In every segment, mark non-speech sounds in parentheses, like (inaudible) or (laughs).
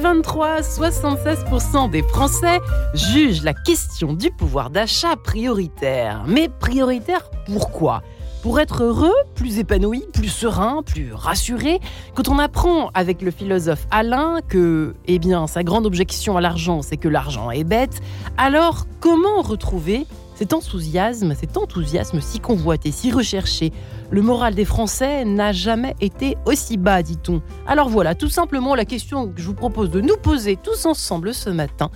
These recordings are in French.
Pour 2023, 76% des Français jugent la question du pouvoir d'achat prioritaire. Mais prioritaire pourquoi? Pour être heureux, plus épanoui, plus serein, plus rassuré, quand on apprend avec le philosophe Alain que, eh bien, sa grande objection à l'argent, c'est que l'argent est bête, alors comment retrouver cet enthousiasme, cet enthousiasme si convoité, si recherché, le moral des Français n'a jamais été aussi bas, dit-on. Alors voilà, tout simplement la question que je vous propose de nous poser tous ensemble ce matin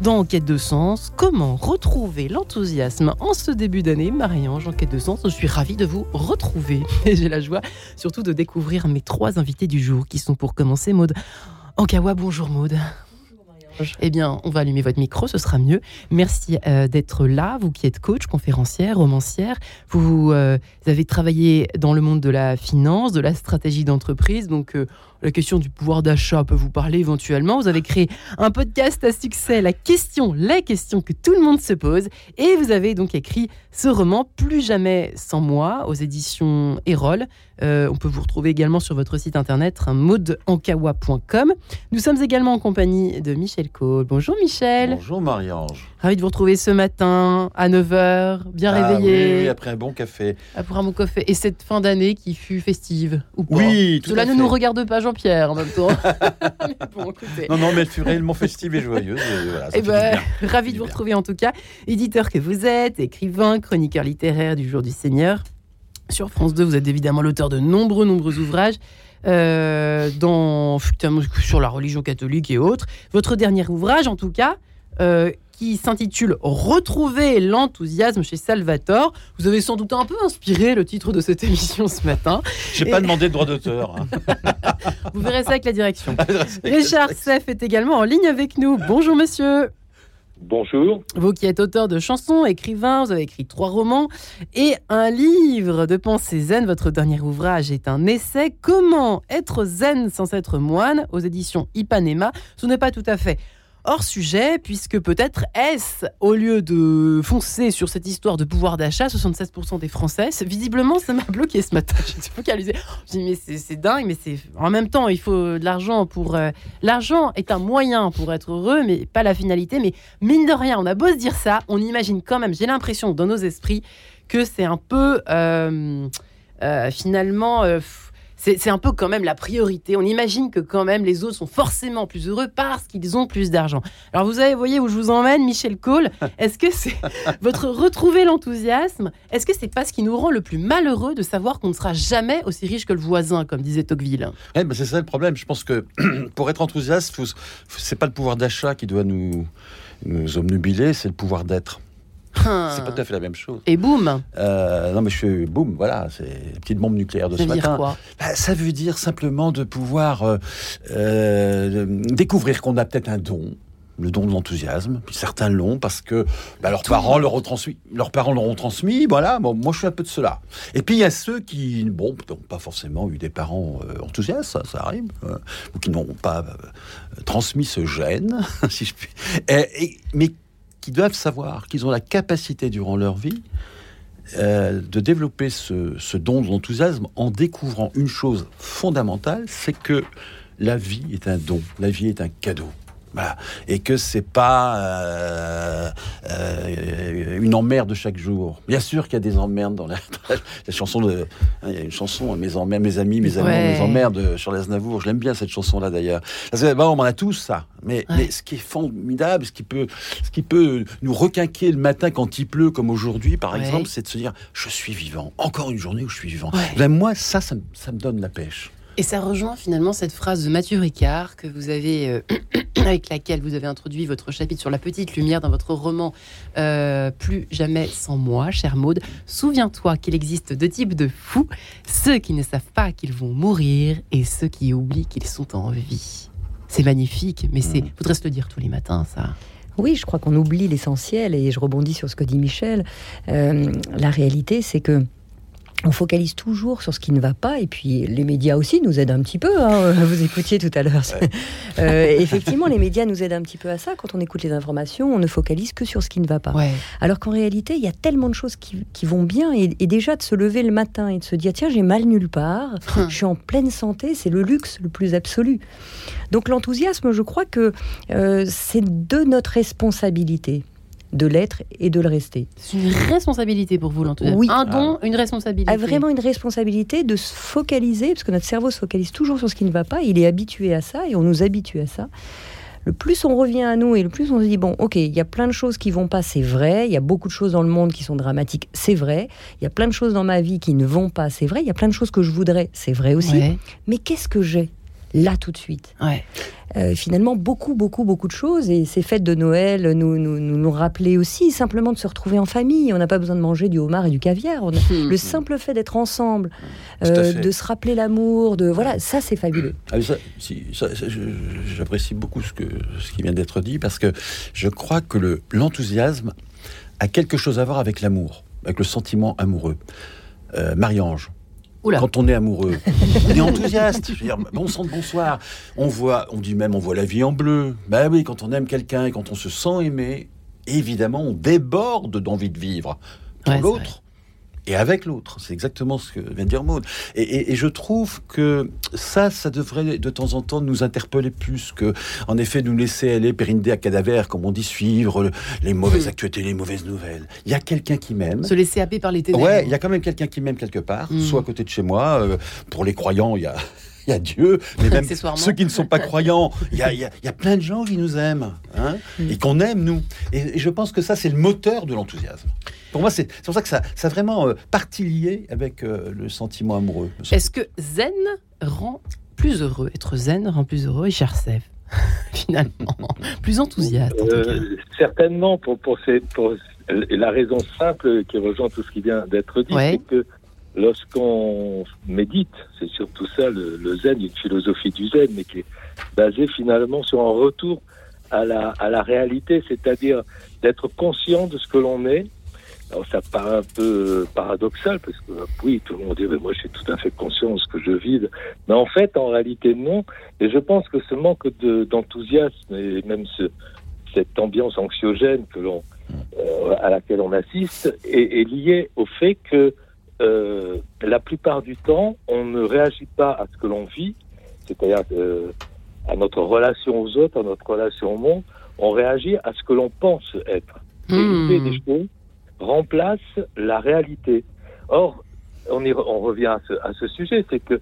dans Enquête de sens. Comment retrouver l'enthousiasme en ce début d'année? Marie-Ange, Enquête de sens, je suis ravie de vous retrouver. (laughs) Et j'ai la joie surtout de découvrir mes trois invités du jour qui sont pour commencer Maude Ankawa. Bonjour Maude. Eh bien, on va allumer votre micro, ce sera mieux. Merci euh, d'être là, vous qui êtes coach, conférencière, romancière. Vous, euh, avez travaillé dans le monde de la finance, de la stratégie d'entreprise, donc euh, la question du pouvoir d'achat peut vous parler éventuellement. Vous avez créé un podcast à succès, la question, la question que tout le monde se pose. Et vous avez donc écrit ce roman Plus jamais sans moi aux éditions Erol. Euh, on peut vous retrouver également sur votre site internet modeankawa.com. Nous sommes également en compagnie de Michel Cole. Bonjour Michel. Bonjour Marie-Ange. Ravi de vous retrouver ce matin à 9h, bien ah réveillé. Oui, après un bon café. Après un bon café. Et cette fin d'année qui fut festive ou pas Oui, tout Cela ne nous regarde pas, Jean-Pierre, en même temps. (laughs) (laughs) non, non, mais elle fut réellement festive et joyeuse. Et, eh ben, ravi de vous retrouver en tout cas. Éditeur que vous êtes, écrivain, chroniqueur littéraire du Jour du Seigneur. Sur France 2, vous êtes évidemment l'auteur de nombreux, nombreux ouvrages. Euh, dans, sur la religion catholique et autres. Votre dernier ouvrage, en tout cas, euh, qui s'intitule Retrouver l'enthousiasme chez Salvatore. Vous avez sans doute un peu inspiré le titre de cette (laughs) émission ce matin. Je n'ai pas demandé de droit d'auteur. Hein. (laughs) Vous verrez ça (laughs) avec la direction. Richard Seff est également en ligne avec nous. Bonjour monsieur. Bonjour. Vous qui êtes auteur de chansons, écrivain, vous avez écrit trois romans et un livre de pensée zen. Votre dernier ouvrage est un essai Comment être zen sans être moine aux éditions Ipanema? Ce n'est pas tout à fait hors sujet, puisque peut-être est-ce, au lieu de foncer sur cette histoire de pouvoir d'achat, 76% des Français, visiblement ça m'a bloqué ce matin. (laughs) Je suis focalisée. Je dis, mais c'est dingue, mais c'est en même temps, il faut de l'argent pour. Euh, l'argent est un moyen pour être heureux, mais pas la finalité. Mais mine de rien, on a beau se dire ça, on imagine quand même, j'ai l'impression dans nos esprits, que c'est un peu. Euh, euh, finalement c'est un peu quand même la priorité. On imagine que quand même les autres sont forcément plus heureux parce qu'ils ont plus d'argent. Alors vous avez, voyez où je vous emmène, Michel Cole? (laughs) Est-ce que c'est (laughs) votre retrouver l'enthousiasme? Est-ce que c'est pas ce qui nous rend le plus malheureux de savoir qu'on ne sera jamais aussi riche que le voisin, comme disait Tocqueville? Eh ben C'est ça le problème. Je pense que (clears throat) pour être enthousiaste, c'est pas le pouvoir d'achat qui doit nous, nous obnubiler, c'est le pouvoir d'être. Hein. C'est pas tout à fait la même chose. Et boum euh, Non, mais je suis boum, voilà, c'est la petite bombe nucléaire de ça ce veut matin. Dire quoi? Bah, ça veut dire simplement de pouvoir euh, euh, découvrir qu'on a peut-être un don, le don de l'enthousiasme. Certains l'ont parce que bah, leurs parents leur ont transmis, leurs parents leur ont transmis. Voilà, bon, moi je suis un peu de cela. Et puis il y a ceux qui, bon, n'ont pas forcément eu des parents enthousiastes, ça, arrive, ou qui n'ont pas transmis ce gène, (laughs) si je puis. Et, mais qui doivent savoir qu'ils ont la capacité durant leur vie euh, de développer ce, ce don de l'enthousiasme en découvrant une chose fondamentale, c'est que la vie est un don, la vie est un cadeau. Et que c'est pas euh, euh, une emmerde de chaque jour. Bien sûr qu'il y a des emmerdes dans la, (laughs) chanson de. Hein, il y a une chanson, mes emmerdes, mes amis, mes amis, mes emmerdes de Charles Aznavour. Je l'aime bien cette chanson-là d'ailleurs. Bon, on en a tous ça. Mais, mais, ce qui est formidable, ce qui peut, ce qui peut nous requinquer le matin quand il pleut, comme aujourd'hui par exemple, c'est de se dire je suis vivant. Encore une journée où je suis vivant. Ben, moi, ça, ça, ça me donne la pêche. Et ça rejoint finalement cette phrase de Mathieu Ricard que vous avez, euh, (clears throat) avec laquelle vous avez introduit votre chapitre sur la petite lumière dans votre roman euh, Plus jamais sans moi, cher Maude. Souviens-toi qu'il existe deux types de fous ceux qui ne savent pas qu'ils vont mourir et ceux qui oublient qu'ils sont en vie. C'est magnifique, mais c'est, mmh. faudrait se le dire tous les matins, ça. Oui, je crois qu'on oublie l'essentiel et je rebondis sur ce que dit Michel. Euh, la réalité, c'est que on focalise toujours sur ce qui ne va pas, et puis les médias aussi nous aident un petit peu. Hein. (laughs) Vous écoutiez tout à l'heure. (laughs) Euh, effectivement, les médias nous aident un petit peu à ça. Quand on écoute les informations, on ne focalise que sur ce qui ne va pas. Alors qu'en réalité, il y a tellement de choses qui, vont bien, et, déjà de se lever le matin et de se dire tiens, j'ai mal nulle part, (laughs) hum. je suis en pleine santé, c'est le luxe le plus absolu. Donc l'enthousiasme, je crois que euh, c'est de notre responsabilité de l'être et de le rester. C'est une responsabilité pour vous, l'enthousiasme. Oui. Un don, une responsabilité. A vraiment une responsabilité de se focaliser, parce que notre cerveau se focalise toujours sur ce qui ne va pas. Il est habitué à ça et on nous habitue à ça. Le plus on revient à nous et le plus on se dit bon, ok, il y a plein de choses qui vont pas, c'est vrai. Il y a beaucoup de choses dans le monde qui sont dramatiques, c'est vrai. Il y a plein de choses dans ma vie qui ne vont pas, c'est vrai. Il y a plein de choses que je voudrais, c'est vrai aussi. Mais qu'est-ce que j'ai là tout de suite? Euh, finalement, beaucoup, beaucoup, beaucoup de choses. Et ces fêtes de Noël nous nous, nous, rappeler aussi simplement de se retrouver en famille. On n'a pas besoin de manger du homard et du caviar. le simple fait d'être ensemble, euh, de se rappeler l'amour, de voilà, ça c'est fabuleux. Ah, j'apprécie beaucoup ce, que, ce qui vient d'être dit parce que je crois que l'enthousiasme a quelque chose à voir avec l'amour, avec le sentiment amoureux. Euh, Marie-Ange, quand on est amoureux, (laughs) on est enthousiaste. Je veux dire, bon sang de bonsoir. On voit, on dit même, on voit la vie en bleu. Ben oui, quand on aime quelqu'un et quand on se sent aimé, évidemment, on déborde d'envie de vivre pour l'autre et avec l'autre. C'est exactement ce que vient de dire Maud. Et, je trouve que ça, ça devrait de temps en temps nous interpeller plus que, en effet, nous laisser aller périnder à cadavère, comme on dit, suivre les mauvaises actualités, les mauvaises nouvelles. Il y a quelqu'un qui m'aime. Se laisser happer par les ténèbres. Ouais, il y a quand même quelqu'un qui m'aime quelque part, mm. soit à côté de chez moi. Euh, pour les croyants, il y a (laughs) il y a Dieu, mais même ceux qui ne sont pas croyants, il y a, il y a, plein de gens qui nous aiment hein, mm. et qu'on aime, nous. Et, je pense que ça, c'est le moteur de l'enthousiasme. Pour moi, c'est pour ça que ça, ça a vraiment euh, partie liée avec euh, le sentiment amoureux. Est-ce que zen rend plus heureux Être zen rend plus heureux et cher (laughs) finalement, plus enthousiaste. Euh, certainement, pour, pour, pour, la raison simple qui rejoint tout ce qui vient d'être dit, c'est que lorsqu'on médite, c'est surtout ça, le, zen, une philosophie du zen, mais qui est basée finalement sur un retour à la, à la réalité, c'est-à-dire d'être conscient de ce que l'on est. Alors ça paraît un peu paradoxal, parce que oui, tout le monde dit, mais moi je suis tout à fait conscient de ce que je vis. Mais en fait, en réalité, non. Et je pense que ce manque d'enthousiasme et même ce, cette ambiance anxiogène que l'on, euh, à laquelle on assiste est, est lié au fait que euh, la plupart du temps, on ne réagit pas à ce que l'on vit, c'est-à-dire euh, à notre relation aux autres, à notre relation au monde, on réagit à ce que l'on pense être. Et hmm. des choses remplace la réalité. Or, on, on revient à ce, à ce sujet, c'est que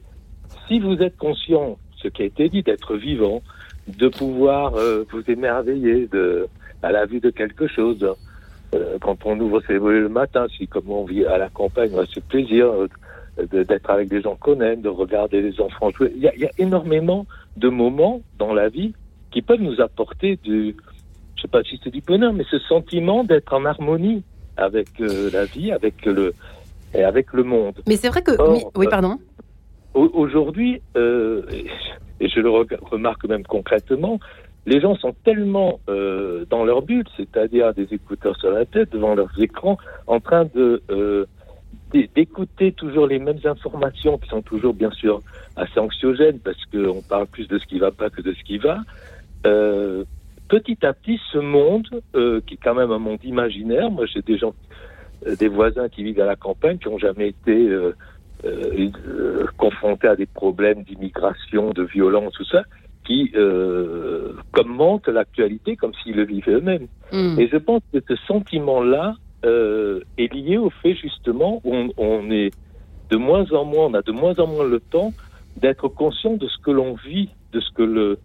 si vous êtes conscient, ce qui a été dit, d'être vivant, de pouvoir euh, vous émerveiller de, à la vue de quelque chose, euh, quand on ouvre ses volets le matin, si comme on vit à la campagne, on a ce plaisir euh, d'être avec des gens qu'on aime, de regarder les enfants jouer. Il y, a, il y, a, énormément de moments dans la vie qui peuvent nous apporter du, je sais pas si c'est du bonheur, mais ce sentiment d'être en harmonie avec euh, la vie, avec le et avec le monde. Mais c'est vrai que oui, pardon. Aujourd'hui, et je le remarque même concrètement, les gens sont tellement euh, dans leur bulle, c'est-à-dire des écouteurs sur la tête, devant leurs écrans, en train euh, d'écouter toujours les mêmes informations qui sont toujours bien sûr assez anxiogènes parce qu'on parle plus de ce qui va pas que de ce qui va. Euh, petit à petit, ce monde, qui est quand même un monde imaginaire, moi j'ai des gens, des voisins qui vivent à la campagne, qui n'ont jamais été confrontés à des problèmes d'immigration, de violence, tout ça, qui euh, commentent l'actualité comme s'ils le vivaient eux-mêmes. Hmm. Et je pense que ce sentiment-là euh, est lié au fait justement où on, est de moins en moins, on a de moins en moins le temps d'être conscient de ce que l'on vit, de ce que le,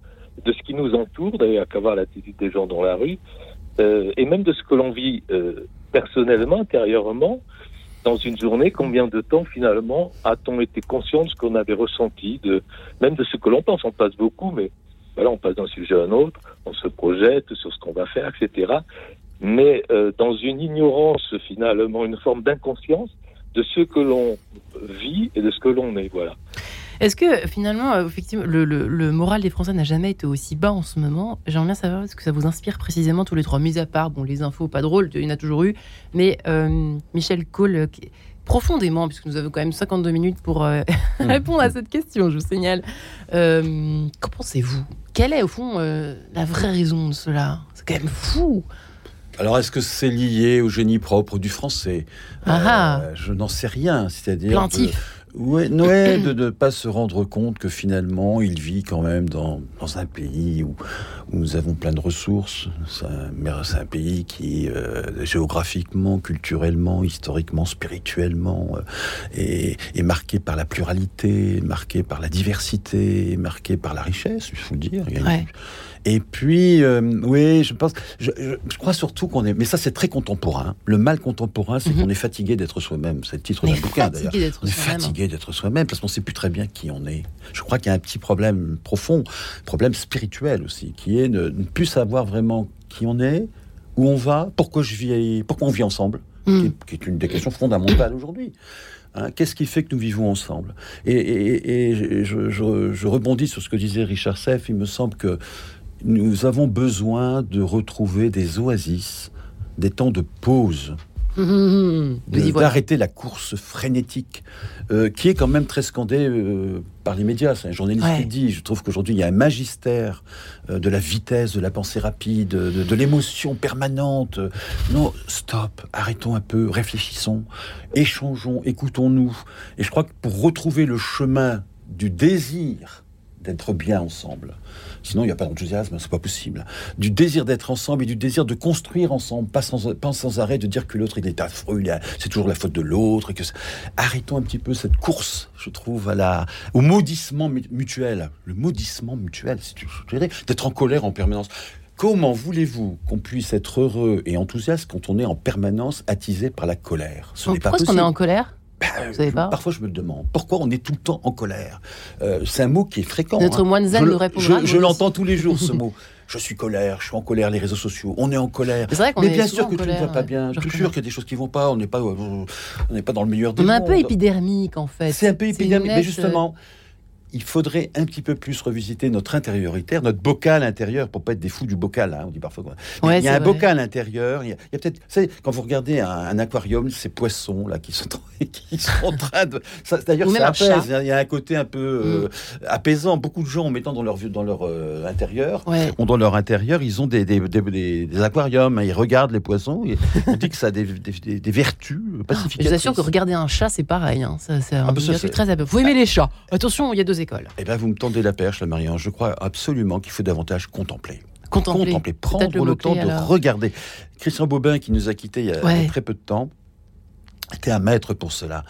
de ce qui nous entoure, d'ailleurs qu'à voir l'attitude des gens dans la rue, euh, et même de ce que l'on vit personnellement, intérieurement, dans une journée, combien de temps finalement a-t-on été conscient de ce qu'on avait ressenti, de même de ce que l'on pense? On passe beaucoup, mais voilà, on passe d'un sujet à un autre, on se projette sur ce qu'on va faire, etc. Mais euh, dans une ignorance finalement, une forme d'inconscience de ce que l'on vit et de ce que l'on est. Voilà. Est-ce que finalement, euh, effectivement, le, moral des Français n'a jamais été aussi bas en ce moment? J'aimerais bien savoir ce que ça vous inspire précisément tous les trois, mis à part bon, les infos pas drôles, il y en a toujours eu, mais euh, Michel Cole, euh, profondément, puisque nous avons quand même 52 minutes pour mmh. (laughs) répondre à cette question, je vous signale. qu'en pensez-vous? Quelle est au fond la vraie raison de cela? C'est quand même fou alors, est-ce que c'est lié au génie propre du français? Ah ah. Je n'en sais rien. C'est-à-dire. Plaintif. Ouais, de ne pas se rendre compte que finalement, il vit quand même dans, dans un pays où, nous avons plein de ressources. C'est un, pays qui, euh, géographiquement, culturellement, historiquement, spirituellement, euh, est, est, marqué par la pluralité, marqué par la diversité, marqué par la richesse, il faut le dire. Et puis, euh, oui, je pense, je, je, crois surtout qu'on est, mais ça c'est très contemporain. Le mal contemporain, c'est mhm. qu'on est fatigué d'être soi-même. C'est le titre d'un bouquin d'ailleurs. On est fatigué d'être soi-même parce qu'on sait plus très bien qui on est. Je crois qu'il y a un petit problème profond, problème spirituel aussi, qui est de ne plus savoir vraiment qui on est, où on va, pourquoi je vis, pourquoi on vit ensemble, mhm. qui, est, une des questions fondamentales aujourd'hui. Hein, Qu'est-ce qui fait que nous vivons ensemble? Et, et, et je, je, je, rebondis sur ce que disait Richard Seff. Il me semble que nous avons besoin de retrouver des oasis, des temps de pause. d'arrêter la course frénétique euh, qui est quand même très scandée euh, par les médias. C'est un journaliste qui dit, je trouve qu'aujourd'hui il y a un magistère euh, de la vitesse, de la pensée rapide, de, de l'émotion permanente. Non, stop, arrêtons un peu, réfléchissons, échangeons, écoutons-nous. Et je crois que pour retrouver le chemin du désir d'être bien ensemble, Sinon, il n'y a pas d'enthousiasme, c'est pas possible. Du désir d'être ensemble et du désir de construire ensemble, pas sans, pas sans arrêt de dire que l'autre il est affreux, c'est toujours la faute de l'autre. Et que arrêtons un petit peu cette course, je trouve, à la, au maudissement mutuel. Le maudissement mutuel, c'est d'être en colère en permanence. Comment voulez-vous qu'on puisse être heureux et enthousiaste quand on est en permanence attisé par la colère? Ce n'est pas possible. Pourquoi est-ce qu'on est en colère? Bah, parfois, je me demande pourquoi on est tout le temps en colère. Euh, c'est un mot qui est fréquent. Notre hein. moine zen je, nous répondra. Je, l'entends tous les jours, ce (laughs) mot. Je suis colère, je suis en colère, les réseaux sociaux, on est en colère. Mais bien sûr que tout ne va pas bien. Je suis sûr qu'il y a des choses qui vont pas. On n'est pas, euh, on n'est pas dans le meilleur des On est un peu épidermique en fait. C'est un peu épidermique, mais justement il faudrait un petit peu plus revisiter notre intérioritaire, notre bocal intérieur, pour pas être des fous du bocal. Hein, on dit parfois. il y a un bocal intérieur. Il y a, peut-être, quand vous regardez un, aquarium, ces poissons là qui sont, (laughs) qui sont en train de. D'ailleurs, ça apaise. Il y a un côté un peu euh, mm. apaisant. Beaucoup de gens, en mettant dans leur dans leur euh, intérieur, ont dans leur intérieur, ils ont des, des, des, aquariums. Hein. ils regardent les poissons. Et (laughs) on dit que ça a des, vertus je vous assure que regarder un chat, c'est pareil. Hein. Ça, c'est un ah, bah, très. Vous aimez les chats Attention, il y a deux eh bien, vous me tendez la perche, la Marianne. Je crois absolument qu'il faut davantage contempler. Contempler. Prendre le, temps de regarder. Christian Bobin, qui nous a quittés il y a très peu de temps, était un maître pour cela.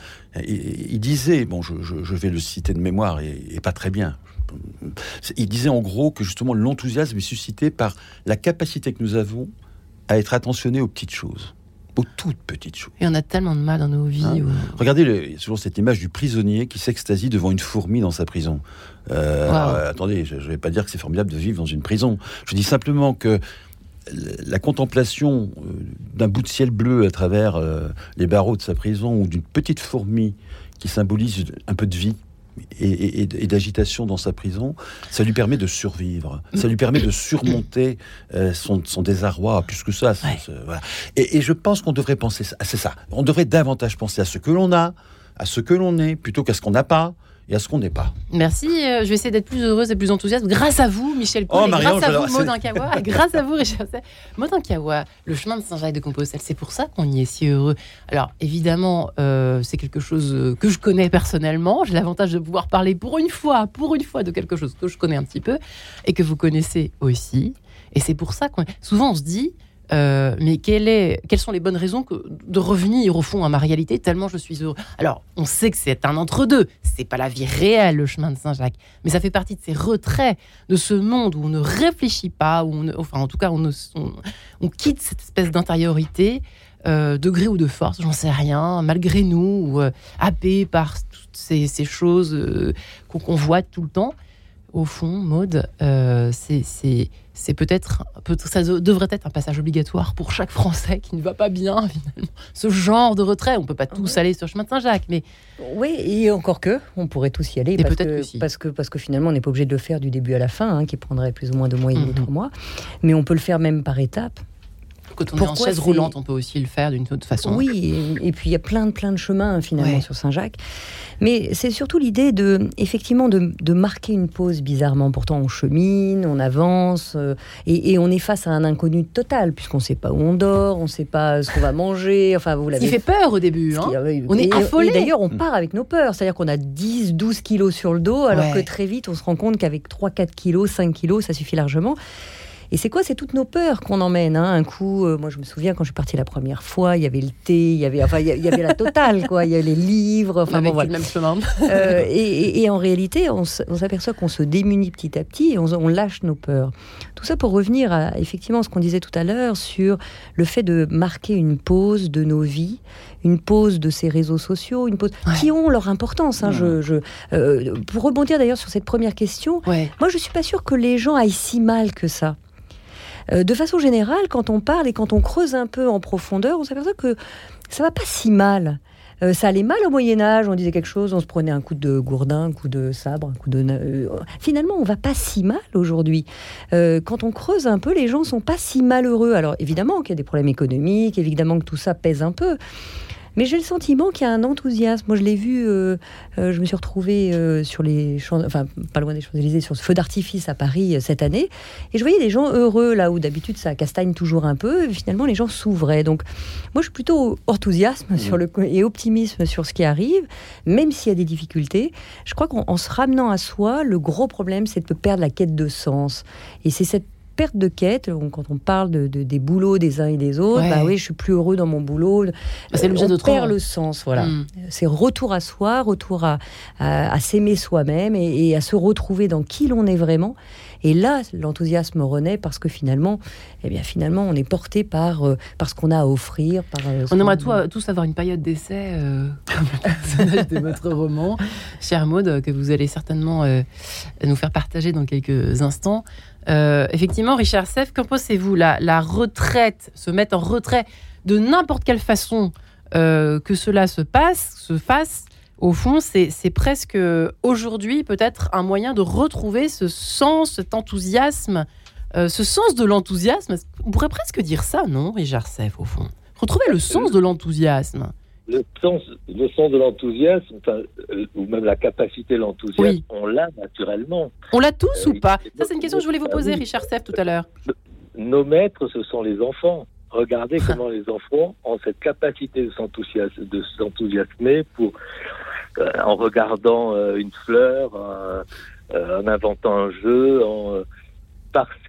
Il, disait, bon, je, vais le citer de mémoire et, pas très bien. Il disait en gros que justement l'enthousiasme est suscité par la capacité que nous avons à être attentionnés aux petites choses aux toutes petites choses. Et on a tellement de mal dans nos vies. Hein Regardez le, toujours cette image du prisonnier qui s'extasie devant une fourmi dans sa prison. Euh, euh, attendez, je ne vais pas dire que c'est formidable de vivre dans une prison. Je dis simplement que la contemplation euh, d'un bout de ciel bleu à travers les barreaux de sa prison ou d'une petite fourmi qui symbolise un peu de vie, et, d'agitation dans sa prison, ça lui permet de survivre, ça lui permet de surmonter euh, son, désarroi, plus que ça. et, et, je pense qu'on devrait penser, c'est ça, on devrait davantage penser à ce que l'on a, à ce que l'on est, plutôt qu'à ce qu'on n'a pas, et à ce qu'on n'est pas. Merci, euh, je vais essayer d'être plus heureuse et plus enthousiaste grâce à vous, Michel Paul, oh, grâce à vous, Maud (laughs) grâce à vous, Richard Maud le chemin de Saint-Jacques-de-Compostelle, c'est pour ça qu'on y est si heureux. Alors, évidemment, euh, c'est quelque chose euh, que je connais personnellement. J'ai l'avantage de pouvoir parler pour une fois, pour une fois, de quelque chose que je connais un petit peu et que vous connaissez aussi. Et c'est pour ça qu'on... Souvent, on se dit, euh, mais quelles sont les bonnes raisons de revenir au fond à ma réalité tellement je suis heureux? Alors, on sait que c'est un entre-deux, c'est pas la vie réelle le chemin de Saint-Jacques, mais ça fait partie de ces retraits de ce monde où on ne réfléchit pas, où enfin en tout cas on, quitte cette espèce d'intériorité, euh, de gré ou de force, j'en sais rien, malgré nous, ou, euh, happé par toutes ces, choses qu'on voit tout le temps au fond, Maude, euh, c'est peut-être, ça devrait être un passage obligatoire pour chaque Français qui ne va pas bien, (laughs) finalement. Ce genre de retrait, on peut pas tous aller sur le chemin de Saint-Jacques, mais oui, et encore que, on pourrait tous y aller, parce, que, parce, que, parce que finalement, on n'est pas obligé de le faire du début à la fin, hein, qui prendrait plus ou moins deux mois et demi, mhm. trois mois, mais on peut le faire même par étapes. Quand on est en chaise roulante, on peut aussi le faire d'une autre façon. Oui, et, puis il y a plein de, plein de chemins finalement sur Saint-Jacques. Mais c'est surtout l'idée de, effectivement, de, de, marquer une pause bizarrement. Pourtant, on chemine, on avance, euh, et, on est face à un inconnu total, puisqu'on ne sait pas où on dort, on ne sait pas ce qu'on va manger. Enfin, vous l'avez. Il fait peur au début. Hein on est affolé. D'ailleurs, on part avec nos peurs. C'est-à-dire qu'on a 10, 12 kilos sur le dos, alors que très vite, on se rend compte qu'avec 3, 4 kilos, 5 kilos, ça suffit largement. Et c'est quoi C'est toutes nos peurs qu'on emmène. Hein. Un coup, euh, moi je me souviens quand je suis partie la première fois, il y avait le thé, il y avait, enfin, il y avait la totale, quoi. Il y avait les livres. Enfin, bon, voilà. le même chemin. Euh, et, en réalité, on, s'aperçoit qu'on se démunit petit à petit et on, lâche nos peurs. Tout ça pour revenir à effectivement ce qu'on disait tout à l'heure sur le fait de marquer une pause de nos vies, une pause de ces réseaux sociaux, une pause qui ont leur importance. Hein, je, je euh, pour rebondir d'ailleurs sur cette première question, moi je suis pas sûre que les gens aillent si mal que ça. Euh, de façon générale, quand on parle et quand on creuse un peu en profondeur, on s'aperçoit que ça va pas si mal. Euh, ça allait mal au Moyen Âge, on disait quelque chose, on se prenait un coup de gourdin, un coup de sabre, un coup de... Euh, finalement, on va pas si mal aujourd'hui. quand on creuse un peu, les gens sont pas si malheureux. Alors évidemment qu'il y a des problèmes économiques, évidemment que tout ça pèse un peu. Mais j'ai le sentiment qu'il y a un enthousiasme. Moi, je l'ai vu, euh, euh, je me suis retrouvée euh, sur les champs, enfin, pas loin des Champs-Élysées, sur ce feu d'artifice à Paris cette année. Et je voyais des gens heureux, là où d'habitude ça castagne toujours un peu. Et finalement, les gens s'ouvraient. Donc, moi, je suis plutôt enthousiasme sur le, et optimisme sur ce qui arrive, même s'il y a des difficultés. Je crois qu'en se ramenant à soi, le gros problème, c'est de perdre la quête de sens. Et c'est cette perte de quête. Quand on parle de, des boulots des uns et des autres, bah oui, je suis plus heureux dans mon boulot. Bah, c'est on perd le sens, voilà. Hmm. C'est retour à soi, retour à, à, s'aimer soi-même et, à se retrouver dans qui l'on est vraiment. Et là, l'enthousiasme renaît parce que finalement, eh bien, finalement, on est porté par, euh, par ce qu'on a à offrir. Par, euh, on aimerait euh, tous avoir une période d'essai (laughs) comme le personnage de votre roman, cher Maud, que vous allez certainement nous faire partager dans quelques instants. Effectivement, Richard Seff, qu'en pensez-vous? La, la retraite, se mettre en retrait de n'importe quelle façon que cela se passe, se fasse, au fond, c'est presque aujourd'hui peut-être un moyen de retrouver ce sens, cet enthousiasme, euh, ce sens de l'enthousiasme. On pourrait presque dire ça, non, Richard Seff, au fond? Retrouver le sens de l'enthousiasme. Le sens, le sens de l'enthousiasme, euh, ou même la capacité de l'enthousiasme, on l'a naturellement. On l'a tous ou pas Ça, c'est une question que je voulais vous poser, ah Richard Seff, tout à l'heure. Nos maîtres, ce sont les enfants. Regardez comment les enfants ont cette capacité de s'enthousiasmer pour euh, en regardant euh, une fleur, euh, en inventant un jeu, en,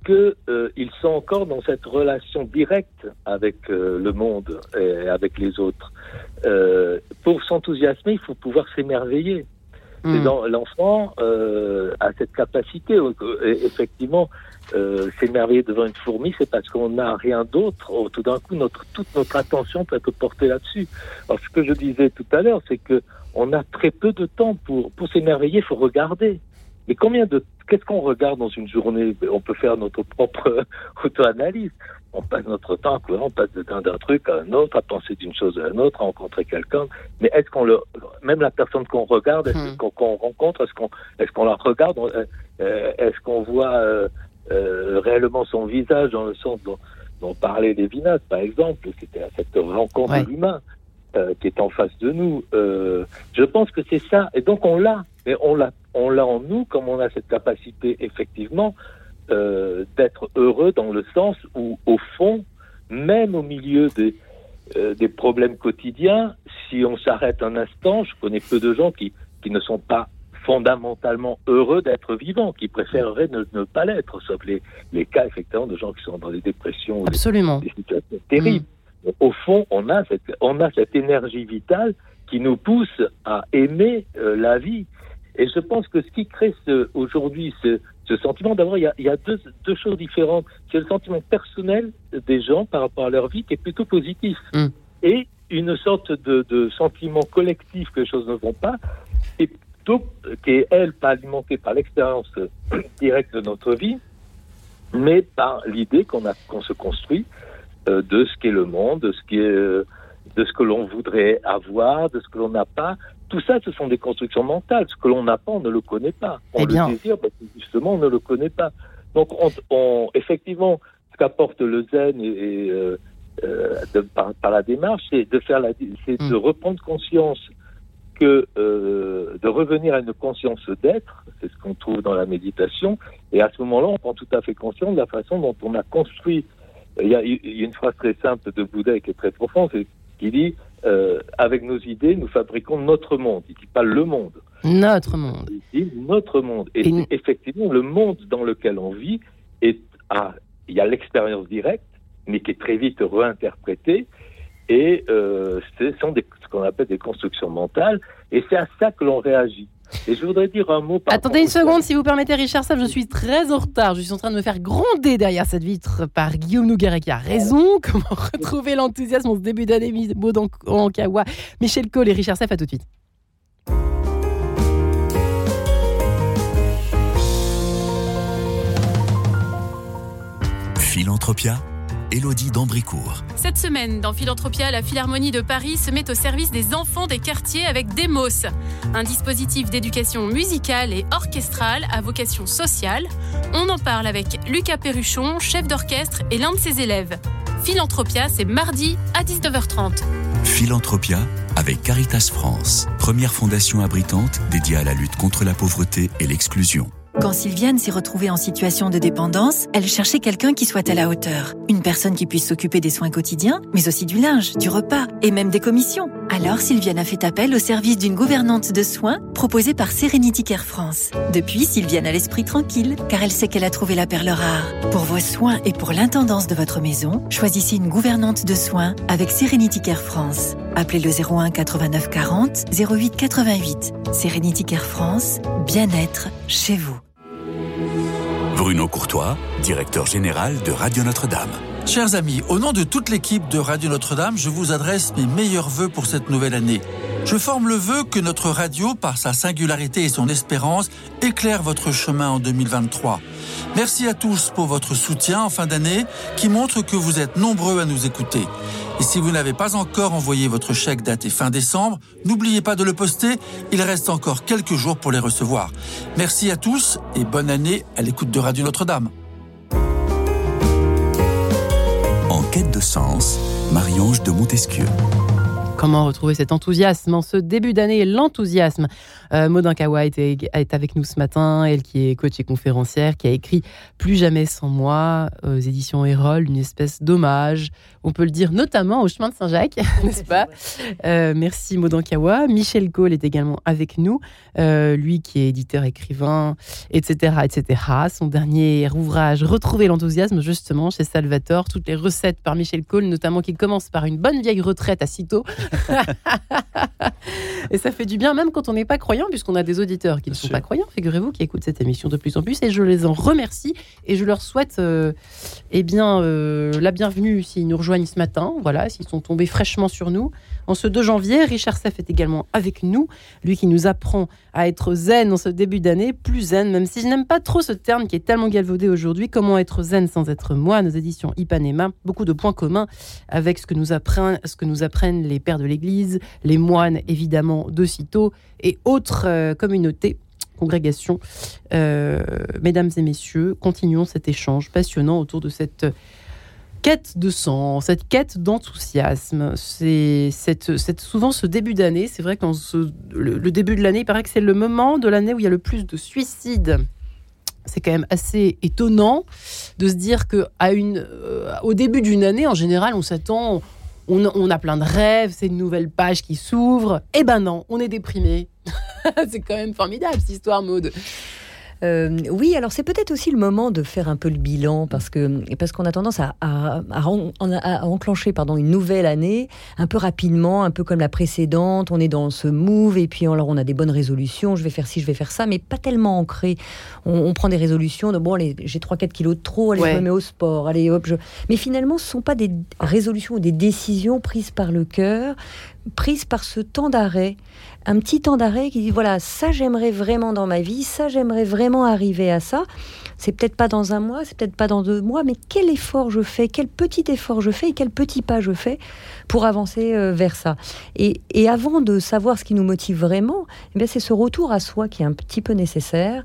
parce que ils sont encore dans cette relation directe avec le monde et avec les autres. pour s'enthousiasmer, il faut pouvoir s'émerveiller. Hmm. L'enfant a cette capacité, effectivement, s'émerveiller devant une fourmi, c'est parce qu'on n'a rien d'autre. Oh, tout d'un coup, notre, toute notre attention peut être portée là-dessus. Alors, ce que je disais tout à l'heure, c'est que on a très peu de temps pour, pour s'émerveiller, il faut regarder. Mais combien de qu'est-ce qu'on regarde dans une journée? On peut faire notre propre (laughs) auto-analyse. On passe notre temps, on passe d'un truc à un autre, à penser d'une chose à une autre, à rencontrer quelqu'un. Mais est-ce qu'on le, même la personne qu'on regarde, est-ce hmm. qu'on rencontre, est-ce qu'on, est-ce qu'on la regarde, euh, est-ce qu'on voit euh, euh, réellement son visage dans le sens dont, dont parlait Lévinas, par exemple, c'était cette rencontre humaine. Euh, qui est en face de nous. Euh, je pense que c'est ça. Et donc on l'a. Mais on l'a, on l'a en nous, comme on a cette capacité effectivement euh, d'être heureux dans le sens où, au fond, même au milieu des, des problèmes quotidiens, si on s'arrête un instant, je connais peu de gens qui, qui ne sont pas fondamentalement heureux d'être vivants, qui préféreraient ne, ne pas l'être, sauf les, les cas effectivement de gens qui sont dans des dépressions, Absolument. Des, situations terribles. Mm au fond, on a cette, on a cette énergie vitale qui nous pousse à aimer euh, la vie. Et je pense que ce qui crée aujourd'hui ce, ce, sentiment, d'abord, il y a, il y a deux, deux, choses différentes. C'est le sentiment personnel des gens par rapport à leur vie qui est plutôt positif. Mm. Et une sorte de, de, sentiment collectif que les choses ne vont pas. Et qui est elle pas alimentée par l'expérience (clears throat) directe de notre vie, mais par l'idée qu'on se construit euh, de ce qu'est le monde, de ce qui est euh, de ce que l'on voudrait avoir, de ce que l'on n'a pas. Tout ça, ce sont des constructions mentales. Ce que l'on n'a pas, on ne le connaît pas. On eh bien. le désire parce que justement, on ne le connaît pas. Donc, on, on effectivement, ce qu'apporte le zen et, euh, euh, de, par, par, la démarche, c'est de faire la, c'est de reprendre conscience que euh, de revenir à une conscience d'être, c'est ce qu'on trouve dans la méditation, et à ce moment-là, on prend tout à fait conscience de la façon dont on a construit. Il y a, il y a une phrase très simple de Bouddha qui est très profonde, c'est qui dit euh, avec nos idées, nous fabriquons notre monde. Il dit pas le monde. Notre monde. Il dit notre monde. Et, et effectivement, le monde dans lequel on vit est à, il y a l'expérience directe, mais qui est très vite réinterprétée. Et euh, ce sont des, ce qu'on appelle des constructions mentales. Et c'est à ça que l'on réagit. Et je voudrais dire un mot. Par Attendez une seconde, si vous permettez, Richard Sam, je suis très en retard. Je suis en train de me faire gronder derrière cette vitre par Guillaume Nougara qui a raison. Comment retrouver l'enthousiasme en ce début d'année Maud en Kawa, Michel Cole et Richard Saff, à tout de suite. Philanthropia Élodie Dambricourt. Cette semaine, dans Philanthropia, la Philharmonie de Paris se met au service des enfants des quartiers avec Demos, un dispositif d'éducation musicale et orchestrale à vocation sociale. On en parle avec Lucas Perruchon, chef d'orchestre et l'un de ses élèves. Philanthropia, c'est mardi à 19h30. Philanthropia avec Caritas France, première fondation abritante dédiée à la lutte contre la pauvreté et l'exclusion. Quand Sylviane s'est retrouvée en situation de dépendance, elle cherchait quelqu'un qui soit à la hauteur. Une personne qui puisse s'occuper des soins quotidiens, mais aussi du linge, du repas et même des commissions. Alors Sylviane a fait appel au service d'une gouvernante de soins proposée par Serenity Care France. Depuis, Sylviane a l'esprit tranquille, car elle sait qu'elle a trouvé la perle rare. Pour vos soins et pour l'intendance de votre maison, choisissez une gouvernante de soins avec Serenity Care France. Appelez le 01 89 40 08 88. Serenity Care France, bien-être chez vous. Bruno Courtois, directeur général de Radio Notre-Dame. Chers amis, au nom de toute l'équipe de Radio Notre-Dame, je vous adresse mes meilleurs voeux pour cette nouvelle année. Je forme le vœu que notre radio, par sa singularité et son espérance, éclaire votre chemin en 2023. Merci à tous pour votre soutien en fin d'année qui montre que vous êtes nombreux à nous écouter. Et si vous n'avez pas encore envoyé votre chèque daté fin décembre, n'oubliez pas de le poster, il reste encore quelques jours pour les recevoir. Merci à tous et bonne année à l'écoute de Radio Notre-Dame. Quête de sens, Marie-Ange de Montesquieu. Comment retrouver cet enthousiasme en ce début d'année L'enthousiasme. Euh, Maudin Kawa est, est, avec nous ce matin, elle qui est coach et conférencière, qui a écrit Plus jamais sans moi aux éditions Erol, une espèce d'hommage, on peut le dire notamment au chemin de Saint-Jacques, (laughs) n'est-ce pas euh, Merci Maudin Kawa. Michel Cole est également avec nous, euh, lui qui est éditeur, écrivain, etc., etc. Son dernier ouvrage, Retrouver l'enthousiasme, justement, chez Salvatore. Toutes les recettes par Michel Cole, notamment qui commence par une bonne vieille retraite à Citeaux. (laughs) et ça fait du bien, même quand on n'est pas croyant, puisqu'on a des auditeurs qui ne sont pas croyants, figurez-vous, qui écoutent cette émission de plus en plus. Et je les en remercie et je leur souhaite euh, eh bien, euh, la bienvenue s'ils nous rejoignent ce matin. Voilà, s'ils sont tombés fraîchement sur nous. En ce 2 janvier, Richard Seff est également avec nous, lui qui nous apprend à être zen en ce début d'année, plus zen, même si je n'aime pas trop ce terme qui est tellement galvaudé aujourd'hui. Comment être zen sans être moi Nos éditions Ipanema, beaucoup de points communs avec ce que nous apprennent, ce que nous apprennent les pères de l'Église, les moines évidemment de Cîteaux et autres euh, communautés congrégations. Euh, mesdames et messieurs, continuons cet échange passionnant autour de cette quête de sens, cette quête d'enthousiasme. C'est souvent ce début d'année. C'est vrai qu'en le, début de l'année, il paraît que c'est le moment de l'année où il y a le plus de suicides. C'est quand même assez étonnant de se dire que euh, au début d'une année, en général, on s'attend, on, on, a plein de rêves, c'est une nouvelle page qui s'ouvre. Eh ben non, on est déprimé. (laughs) c'est quand même formidable cette histoire, Maude. Euh, oui, alors c'est peut-être aussi le moment de faire un peu le bilan parce que parce qu'on a tendance à, à, à, enclencher pardon une nouvelle année un peu rapidement, un peu comme la précédente. On est dans ce move et puis alors on a des bonnes résolutions. Je vais faire ci, je vais faire ça, mais pas tellement ancré. On, prend des résolutions de bon, j'ai 3-4 kilos de trop, allez, je me mets au sport, allez hop. Je... Mais finalement, ce sont pas des résolutions ou des décisions prises par le cœur prise par ce temps d'arrêt, un petit temps d'arrêt qui dit voilà, ça j'aimerais vraiment dans ma vie, ça j'aimerais vraiment arriver à ça. C'est peut-être pas dans un mois, c'est peut-être pas dans deux mois, mais quel effort je fais, quel petit effort je fais et quel petit pas je fais pour avancer euh, vers ça. Et, avant de savoir ce qui nous motive vraiment, eh c'est ce retour à soi qui est un petit peu nécessaire.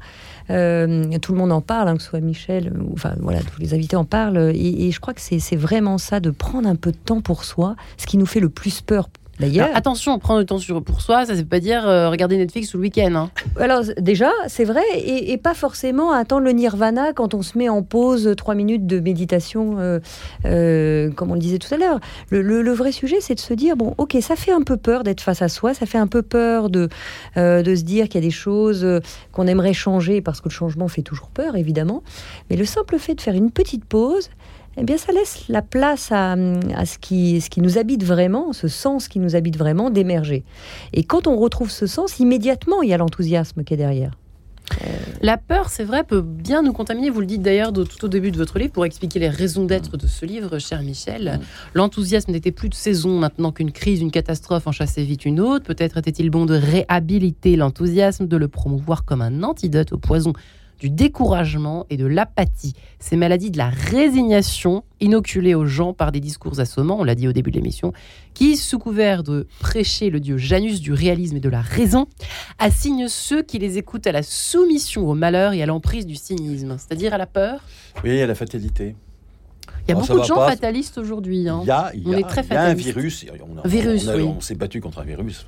Euh, tout le monde en parle, hein, que ce soit Michel, enfin voilà, tous les invités en parlent. Et je crois que c'est vraiment ça, de prendre un peu de temps pour soi, ce qui nous fait le plus peur D'ailleurs, attention, prendre le temps pour soi, ça ne veut pas dire euh, regarder Netflix tout le week-end. Hein. Alors déjà, c'est vrai, et, pas forcément attendre le nirvana quand on se met en pause trois minutes de méditation, euh, euh, comme on le disait tout à l'heure. Le, vrai sujet, c'est de se dire bon, ok, ça fait un peu peur d'être face à soi, ça fait un peu peur de de se dire qu'il y a des choses qu'on aimerait changer parce que le changement fait toujours peur, évidemment. Mais le simple fait de faire une petite pause eh bien, ça laisse la place à, ce, qui, ce qui nous habite vraiment, ce sens qui nous habite vraiment, d'émerger. Et quand on retrouve ce sens, immédiatement, il y a l'enthousiasme qui est derrière. Euh, la peur, c'est vrai, peut bien nous contaminer. Vous le dites d'ailleurs tout au début de votre livre pour expliquer les raisons d'être de ce livre, cher Michel. Mm. L'enthousiasme n'était plus de saison maintenant qu'une crise, une catastrophe en chassait vite une autre. Peut-être était-il bon de réhabiliter l'enthousiasme, de le promouvoir comme un antidote au poison du découragement et de l'apathie. Ces maladies de la résignation inoculées aux gens par des discours assommants, on l'a dit au début de l'émission, qui, sous couvert de prêcher le dieu Janus du réalisme et de la raison, assignent ceux qui les écoutent à la soumission au malheur et à l'emprise du cynisme, c'est-à-dire à la peur? Oui, à la fatalité. Il y a beaucoup de gens fatalistes aujourd'hui. Hein. on est très un virus. On, virus, on, s'est battu contre un virus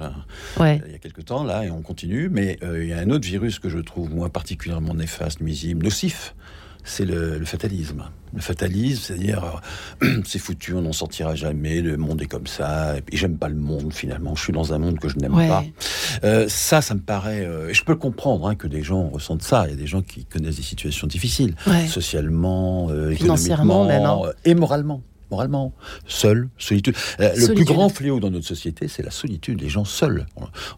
il y a quelque temps, là, et on continue. Mais euh, il y a un autre virus que je trouve, moi, particulièrement néfaste, nuisible, nocif c'est le, fatalisme. Le fatalisme, c'est-à-dire, euh, (clears throat) c'est foutu, on n'en sortira jamais, le monde est comme ça, et j'aime pas le monde finalement, je suis dans un monde que je n'aime pas. Euh, ça, ça me paraît, euh, et je peux comprendre hein, que des gens ressentent ça, il y a des gens qui connaissent des situations difficiles, socialement, économiquement, hein. et moralement moralement. Seul, solitude. Euh, le plus grand fléau dans notre société, c'est la solitude. Les gens seuls.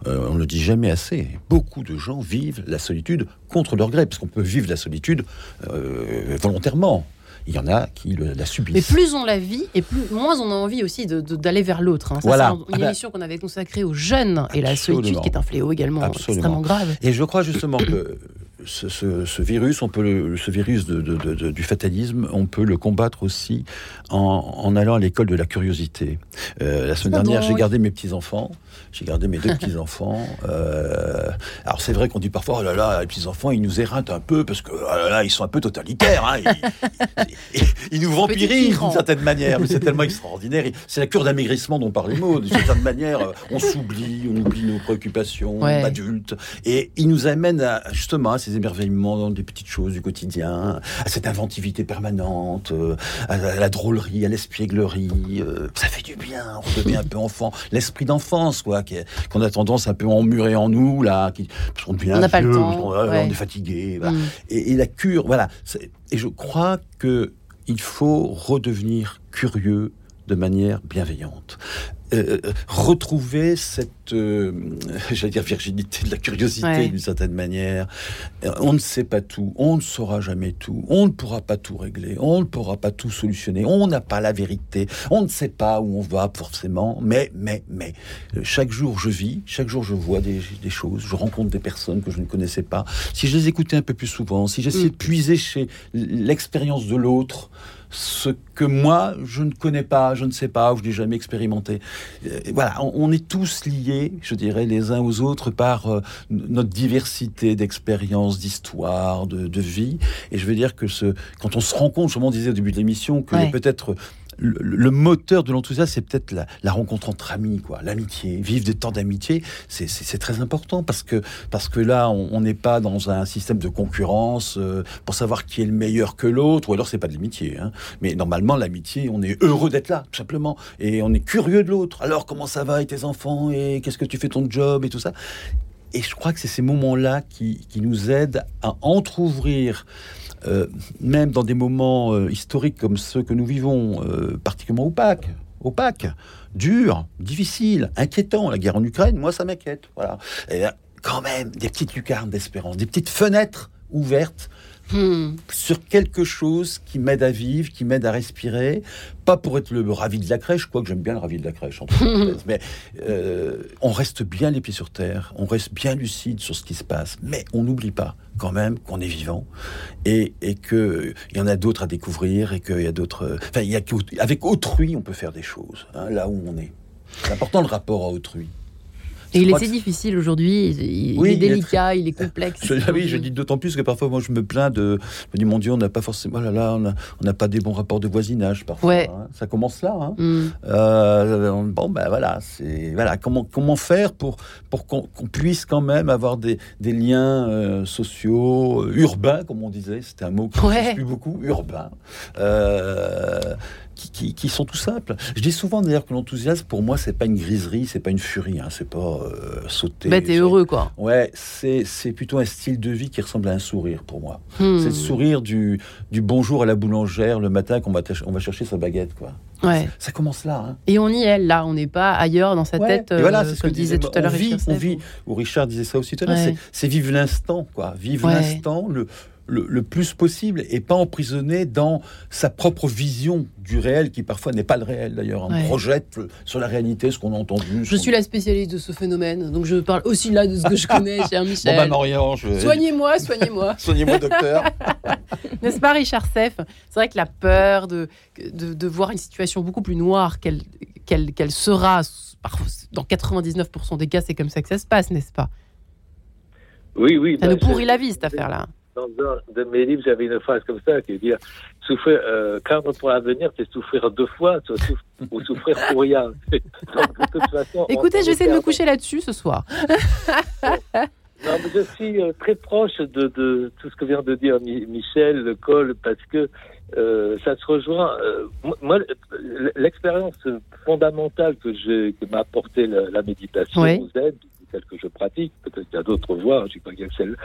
Euh, on ne le dit jamais assez. Beaucoup de gens vivent la solitude contre leur gré, parce qu'on peut vivre la solitude euh, volontairement. Il y en a qui la subissent. Mais plus on la vit, et plus, moins on a envie aussi d'aller vers l'autre. Hein. Voilà. C'est une ah bah émission qu'on avait consacrée aux jeunes et la solitude, qui est un fléau également extrêmement grave. Et je crois justement que ce, virus, on peut ce virus du fatalisme, on peut le combattre aussi en, allant à l'école de la curiosité. Euh, la semaine dernière, j'ai gardé mes petits enfants. J'ai gardé mes deux (laughs) petits enfants. Euh, alors c'est vrai qu'on dit parfois, oh là là, les petits enfants, ils nous éreintent un peu parce que oh là là, ils sont un peu totalitaires. Hein. Ils, (laughs) nous vampirisent d'une certaine manière, mais c'est (laughs) tellement extraordinaire. C'est la cure d'amaigrissement dont parlait Maud. D'une certaine manière, on s'oublie, on oublie nos préoccupations d'adultes, et ils nous amènent justement à ces émerveillements dans des petites choses du quotidien, à cette inventivité permanente, euh, à la drôlerie, à l'espièglerie. Euh, ça fait du bien, on devient un peu enfant. L'esprit d'enfance, quoi, qu'on a tendance un peu à emmurer en nous, là, qui, parce qu'on devient on n'a pas le temps, on, est fatigué. Mm. Et, la cure, voilà. Et je crois que il faut redevenir curieux de manière bienveillante. Euh, euh, retrouver cette, euh, (laughs) j'allais dire virginité de la curiosité d'une certaine manière. On ne sait pas tout, on ne saura jamais tout, on ne pourra pas tout régler, on ne pourra pas tout solutionner, on n'a pas la vérité, on ne sait pas où on va forcément, mais, mais, mais, chaque jour je vis, chaque jour je vois des, des choses, je rencontre des personnes que je ne connaissais pas. Si je les écoutais un peu plus souvent, si j'essayais de mm. puiser chez l'expérience de l'autre, ce que moi, je ne connais pas, je ne sais pas, ou je n'ai jamais expérimenté. Euh, voilà, on, est tous liés, je dirais, les uns aux autres par euh, notre diversité d'expériences, d'histoires, de, de, vie. Et je veux dire que ce, quand on se rend compte, comme on disait au début de l'émission, que peut-être le, moteur de l'enthousiasme, c'est peut-être la, rencontre entre amis, quoi, l'amitié. Vivre des temps d'amitié, c'est très important parce que, parce que là, on n'est pas dans un système de concurrence euh, pour savoir qui est le meilleur que l'autre, ou alors c'est pas de l'amitié. Hein. Mais normalement, l'amitié, on est heureux d'être là, tout simplement, et on est curieux de l'autre. Alors, comment ça va et tes enfants et qu'est-ce que tu fais ton job et tout ça? Et je crois que c'est ces moments-là qui, qui, nous aident à entr'ouvrir euh, même dans des moments euh, historiques comme ceux que nous vivons, euh, particulièrement opaques, opaques, durs, difficiles, inquiétants. La guerre en Ukraine, moi, ça m'inquiète. Voilà. Quand même, des petites lucarnes d'espérance, des petites fenêtres ouverte Hmm. sur quelque chose qui m'aide à vivre, qui m'aide à respirer, pas pour être le ravi de la crèche, quoique j'aime bien le ravi de la crèche, (laughs) mais euh, on reste bien les pieds sur terre, on reste bien lucide sur ce qui se passe, mais on n'oublie pas quand même qu'on est vivant et, et qu'il y en a d'autres à découvrir et qu'il y a d'autres... Enfin, il y a, avec autrui, on peut faire des choses, hein, là où on est. C'est important le rapport à autrui. Et il est si difficile aujourd'hui, il, est délicat, il est complexe. (laughs) Je, oui, je dis d'autant plus que parfois moi je me plains de, je me dis mon Dieu, on n'a pas forcément, oh là là, on n'a pas des bons rapports de voisinage parfois. Ouais. Hein. Ça commence là. Hein. Mm. Euh, bon ben voilà, c'est voilà comment comment faire pour pour qu'on puisse quand même avoir des, des liens euh, sociaux euh, urbains comme on disait, c'était un mot que ouais. plus beaucoup urbain. Euh, qui, sont tout simples. Je dis souvent d'ailleurs que l'enthousiasme, pour moi, c'est pas une griserie, c'est pas une furie, hein, c'est pas euh, sauter. Bah, t'es heureux, quoi. Ouais, c'est, c'est plutôt un style de vie qui ressemble à un sourire pour moi. Hmm. C'est le sourire du, du bonjour à la boulangère le matin qu'on va, on va chercher sa baguette, quoi. Ouais. Ça commence là. Hein. Et on y est là, on n'est pas ailleurs dans sa tête. voilà, euh, c'est ce que disait tout à l'heure. Vit, on vit, ou Richard disait ça aussi tout à l'heure, c'est vivre l'instant, quoi. Vivre l'instant, le, le, plus possible et pas emprisonné dans sa propre vision du réel qui parfois n'est pas le réel d'ailleurs. On projette sur la réalité ce qu'on a entendu. Je suis la spécialiste de ce phénomène, donc je parle aussi là de ce que je connais, (laughs) cher Michel. Bon bah je... soignez-moi, soignez-moi. (laughs) soignez-moi, docteur. (laughs) N'est-ce pas, Richard Seff? C'est vrai que la peur de, de, voir une situation beaucoup plus noire qu'elle qu'elle sera, dans 99% des cas, c'est comme ça que ça se passe, n'est-ce pas? Oui, oui. Ça nous bah, pourrit la vie, cette affaire-là dans un de mes livres, j'avais une phrase comme ça qui dit souffrir, euh, craindre pour l'avenir, c'est souffrir deux fois (laughs) ou souffrir pour rien. (laughs) Écoutez, je vais essayer de me coucher là-dessus ce soir. (laughs) non, mais je suis euh, très proche de, de, tout ce que vient de dire Michel, Le Col, parce que euh, ça se rejoint. Euh, moi, l'expérience fondamentale que, que m'a apporté la, méditation vous aide, celle que je pratique, peut-être qu'il y a d'autres voies, je sais pas qu'il celle,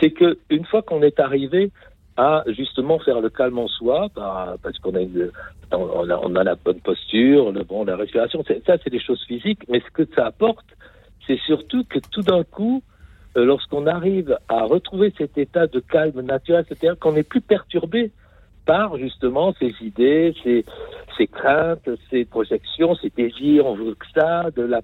c'est que une fois qu'on est arrivé à justement faire le calme en soi, bah, parce qu'on a, a, on a la bonne posture, le bon, la respiration, ça c'est des choses physiques, mais ce que ça apporte, c'est surtout que tout d'un coup, euh, lorsqu'on arrive à retrouver cet état de calme naturel, c'est-à-dire qu'on n'est plus perturbé par justement ces idées, ces, ces craintes, ces projections, ces désirs, on veut que ça, de la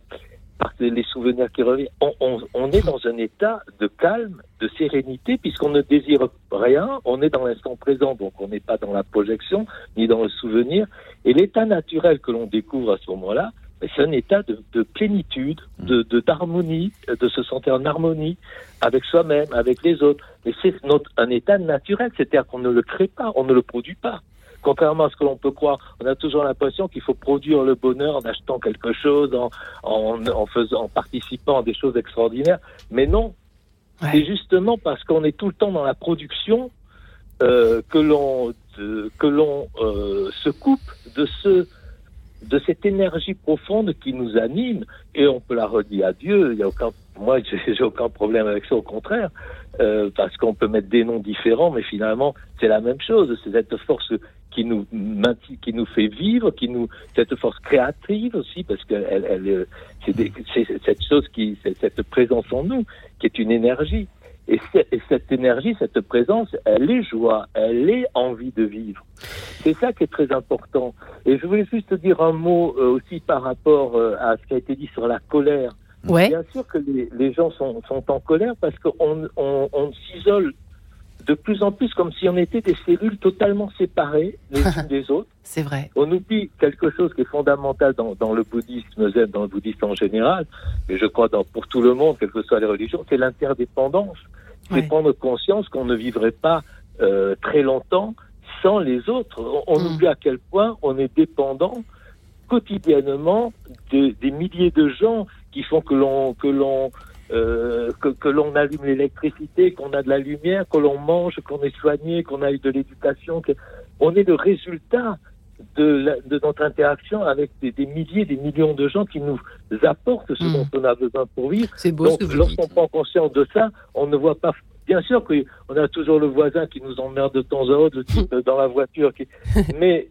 par les souvenirs qui reviennent. On, est dans un état de calme, de sérénité, puisqu'on ne désire rien, on est dans l'instant présent, donc on n'est pas dans la projection, ni dans le souvenir. Et l'état naturel que l'on découvre à ce moment-là, ben, c'est un état de, plénitude, de d'harmonie, de, se sentir en harmonie avec soi-même, avec les autres. Mais c'est un état naturel, c'est-à-dire qu'on ne le crée pas, on ne le produit pas. Contrairement à ce que l'on peut croire, on a toujours l'impression qu'il faut produire le bonheur en achetant quelque chose, en, en, faisant, en participant à des choses extraordinaires. Mais non, c'est justement parce qu'on est tout le temps dans la production euh, que l'on que l'on euh, se coupe de ce de cette énergie profonde qui nous anime et on peut la redire à Dieu. Il y a aucun, moi, j'ai aucun problème avec ça, au contraire, euh, parce qu'on peut mettre des noms différents, mais finalement, c'est la même chose. C'est cette force qui nous maintient, qui nous fait vivre, qui nous cette force créative aussi parce que elle, elle c'est cette chose qui cette présence en nous qui est une énergie et, cette énergie, cette présence, elle est joie, elle est envie de vivre. C'est ça qui est très important. Et je voulais juste dire un mot euh, aussi par rapport euh, à ce qui a été dit sur la colère. Ouais. Bien sûr que les, les gens sont, sont, en colère parce qu'on on, on s'isole de plus en plus comme si on était des cellules totalement séparées les (laughs) unes des autres. C'est vrai. On oublie quelque chose qui est fondamental dans, dans, le bouddhisme zen, dans le bouddhisme en général, mais je crois dans, pour tout le monde, quelles que soient les religions, c'est l'interdépendance. C'est prendre conscience qu'on ne vivrait pas euh, très longtemps sans les autres. On, mm. oublie à quel point on est dépendant quotidiennement de, des milliers de gens qui font que l'on que l'on euh, que, que l'on allume l'électricité, qu'on a de la lumière, que l'on mange, qu'on est soigné, qu'on a eu de l'éducation. On est le résultat de, de notre interaction avec des, des, milliers, des millions de gens qui nous apportent ce hmm. dont on a besoin pour vivre. C'est beau Donc, lorsqu'on prend conscience de ça, on ne voit pas. Bien sûr qu'on a toujours le voisin qui nous emmerde de temps à autre, le type (laughs) dans la voiture. Qui... Mais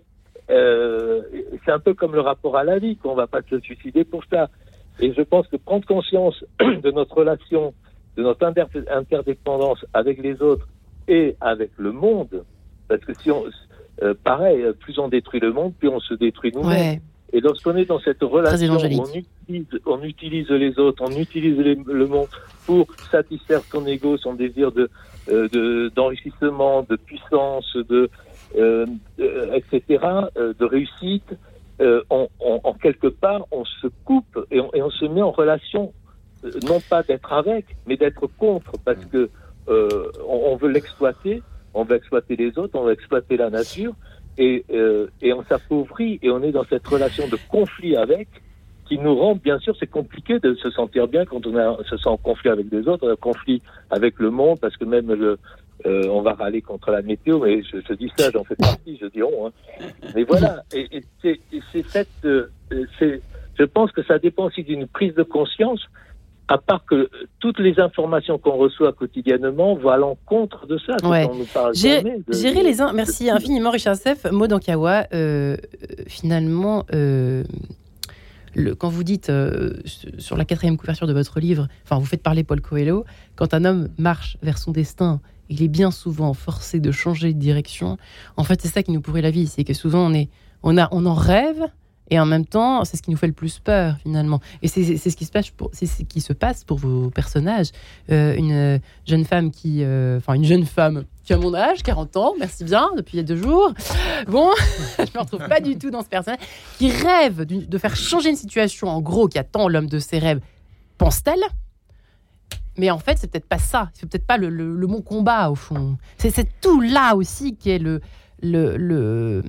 euh, c'est un peu comme le rapport à la vie, qu'on va pas se suicider pour ça. Et je pense que prendre conscience (clears throat) de notre relation, de notre interdépendance avec les autres, et avec le monde. Parce que si on, euh, pareil, plus on détruit le monde, plus on se détruit nous-mêmes. Et lorsqu'on est dans cette relation on utilise, on utilise les autres, on utilise le monde pour satisfaire son ego, son désir de euh, d'enrichissement, de, puissance, de euh, etc., de réussite, on, en quelque part, on se coupe et on, et on se met en relation, non pas d'être avec, mais d'être contre, parce que on veut l'exploiter on va exploiter les autres, on va exploiter la nature, et, euh, et on s'appauvrit et on est dans cette relation de conflit avec qui nous rend, bien sûr, c'est compliqué de se sentir bien quand on a, se sent en conflit avec les autres, en conflit avec le monde, parce que même le, euh, on va râler contre la météo, mais je, je dis ça, j'en fais partie, je dis on. Hein. Mais voilà, et, et c'est cette, euh, c'est, je pense que ça dépend aussi d'une prise de conscience à part que toutes les informations qu'on reçoit quotidiennement vont à l'encontre de ça. Ouais. Gérer les uns. Merci infiniment, Richard Seff. Maud Ankawa, euh, finalement, le, quand vous dites euh, sur la quatrième couverture de votre livre, enfin, vous faites parler Paul Coelho, quand un homme marche vers son destin, il est bien souvent forcé de changer de direction. En fait, c'est ça qui nous pourrit la vie, c'est que souvent on est, on a, on en rêve et en même temps, c'est ce qui nous fait le plus peur finalement. Et c'est ce qui se passe pour, ce qui se passe pour vos personnages. Euh, une jeune femme qui, euh, enfin une jeune femme qui a mon âge, 40 ans, merci bien, depuis il y a deux jours. Bon, (laughs) je me retrouve pas du tout dans ce personnage qui rêve de faire changer une situation, en gros, qui attend l'homme de ses rêves. Pense-t-elle? Mais en fait, c'est peut-être pas ça. C'est peut-être pas le, le, bon combat au fond. C'est tout là aussi qui est le, le,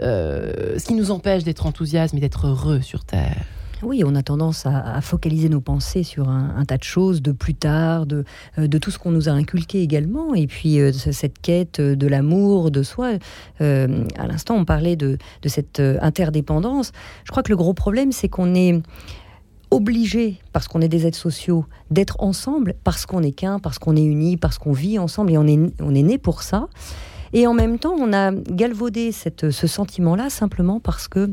euh, ce qui nous empêche d'être enthousiastes et d'être heureux sur Terre. Oui, on a tendance à, focaliser nos pensées sur un, tas de choses, de plus tard, de, euh, de tout ce qu'on nous a inculqué également, et puis euh, cette quête de l'amour, de soi. à l'instant, on parlait de, de cette interdépendance. Je crois que le gros problème, c'est qu'on est obligé, parce qu'on est des êtres sociaux, d'être ensemble, parce qu'on est qu'un, parce qu'on est unis, parce qu'on vit ensemble, et on est, on est né pour ça. Et en même temps, on a galvaudé cette, ce sentiment-là simplement parce que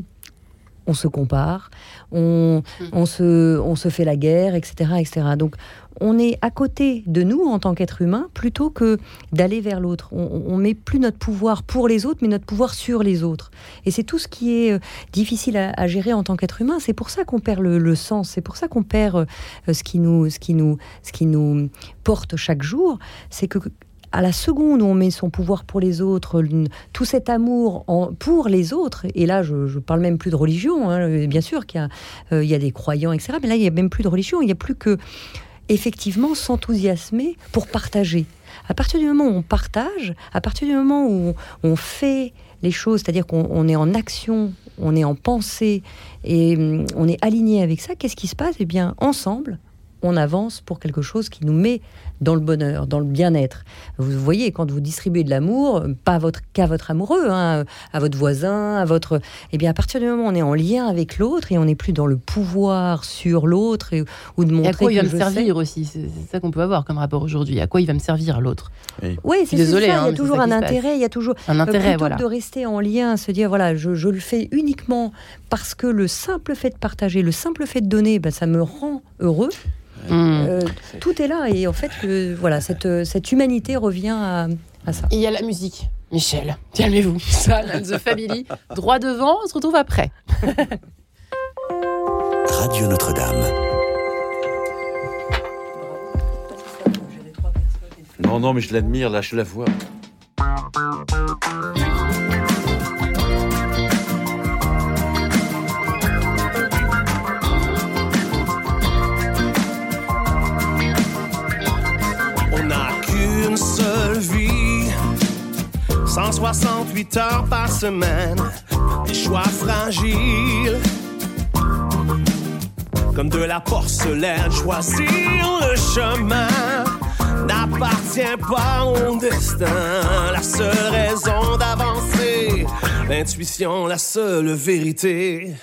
on se compare, on, mm. on, se, on se fait la guerre, etc., etc. Donc, on est à côté de nous en tant qu'être humain plutôt que d'aller vers l'autre. On, on met plus notre pouvoir pour les autres, mais notre pouvoir sur les autres. Et c'est tout ce qui est euh, difficile à, gérer en tant qu'être humain. C'est pour ça qu'on perd le, sens. C'est pour ça qu'on perd euh, ce qui nous, ce qui nous, ce qui nous porte chaque jour. C'est que à la seconde où on met son pouvoir pour les autres, tout cet amour pour les autres, et là je, parle même plus de religion, hein, bien sûr qu'il y, euh, a des croyants, etc., mais là il n'y a même plus de religion, il n'y a plus que effectivement s'enthousiasmer pour partager. À partir du moment où on partage, à partir du moment où on fait les choses, c'est-à-dire qu'on est en action, on est en pensée et hum, on est aligné avec ça, qu'est-ce qui se passe? Eh bien, ensemble, on avance pour quelque chose qui nous met dans le bonheur, dans le bien-être. Vous voyez, quand vous distribuez de l'amour, pas votre, qu'à votre amoureux, hein, à votre voisin, à votre... Eh bien, à partir du moment où on est en lien avec l'autre et on n'est plus dans le pouvoir sur l'autre ou de montrer et à quoi il va me servir aussi? C'est ça qu'on peut avoir comme rapport aujourd'hui. À quoi il va me servir l'autre? Oui, c'est Désolé, ça. il y a hein, toujours un intérêt. Il y a toujours un intérêt, voilà. de rester en lien, se dire voilà, je, le fais uniquement parce que le simple fait de partager, le simple fait de donner, ben, ça me rend heureux. Euh, tout est là et en fait, voilà, cette, cette humanité revient à, ça. il y a la musique. Michel, calmez-vous. (laughs) Ça, The Family, droit devant, on se retrouve après. (laughs) Radio Notre-Dame. Non, non, mais je l'admire, là, je la vois. 168 heures par semaine, des choix fragiles. Comme de la porcelaine, choisir le chemin n'appartient pas au destin. La seule raison d'avancer, l'intuition, la seule vérité.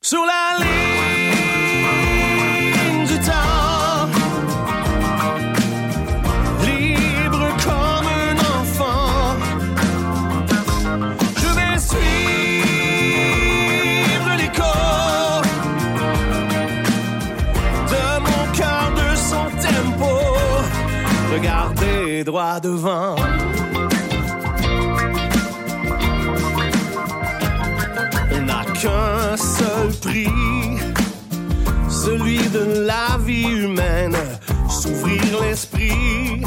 Sur la ligne du temps. Regardez droit devant. On n'a qu'un seul prix, celui de la vie humaine, s'ouvrir l'esprit.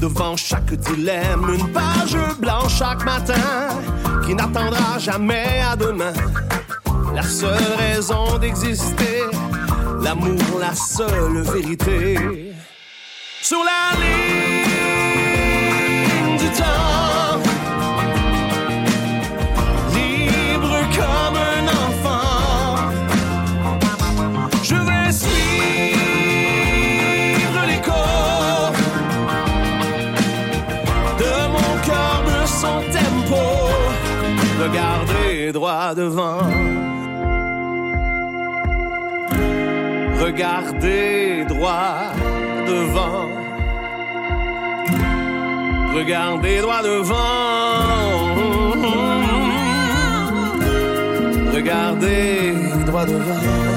Devant chaque dilemme, une page blanche chaque matin qui n'attendra jamais à demain. La seule raison d'exister, l'amour, la seule vérité. Sur la ligne du temps, libre comme un enfant, je vais suivre l'écho de mon cœur, de son tempo. Regardez droit devant. Regardez droit devant. Regardez droit devant. Regardez droit devant.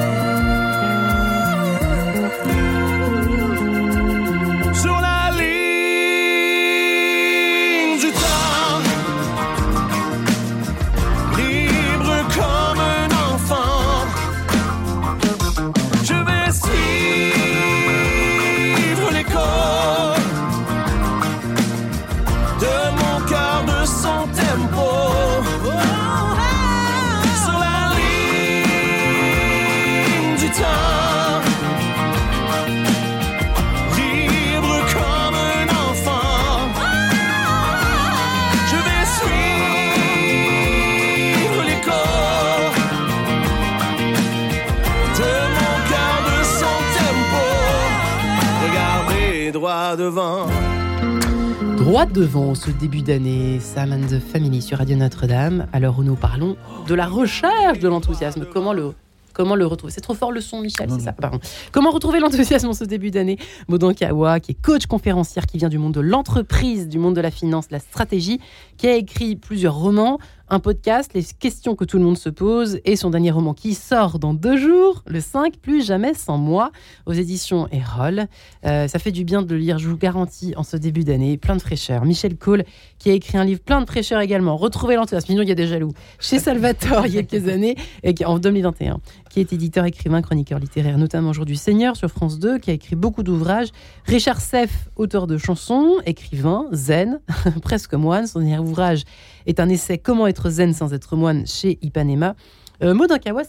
Droit devant ce début d'année, Sam and the Family sur Radio Notre-Dame, à l'heure où nous parlons de la recherche de l'enthousiasme. Comment le, comment le retrouver? C'est trop fort le son, Michel, c'est ça? Pardon. Comment retrouver l'enthousiasme en ce début d'année? Maudon Kawa, qui est coach conférencière, qui vient du monde de l'entreprise, du monde de la finance, de la stratégie, qui a écrit plusieurs romans, un podcast, les questions que tout le monde se pose, et son dernier roman qui sort dans deux jours, le 5, Plus jamais sans moi, aux éditions Erol. Euh, ça fait du bien de le lire, je vous garantis, en ce début d'année, plein de fraîcheur. Michel Cole, qui a écrit un livre plein de fraîcheur également, Retrouver l'enthousiasme, sinon il y a des jaloux, chez Salvatore il y a quelques (laughs) années, et qui, en 2021, qui est éditeur, écrivain, chroniqueur littéraire, notamment aujourd'hui Seigneur sur France 2, qui a écrit beaucoup d'ouvrages. Richard Seff, auteur de chansons, écrivain, zen, (laughs) presque moine. Son dernier ouvrage est un essai Comment être zen sans être moine chez Ipanema. Euh,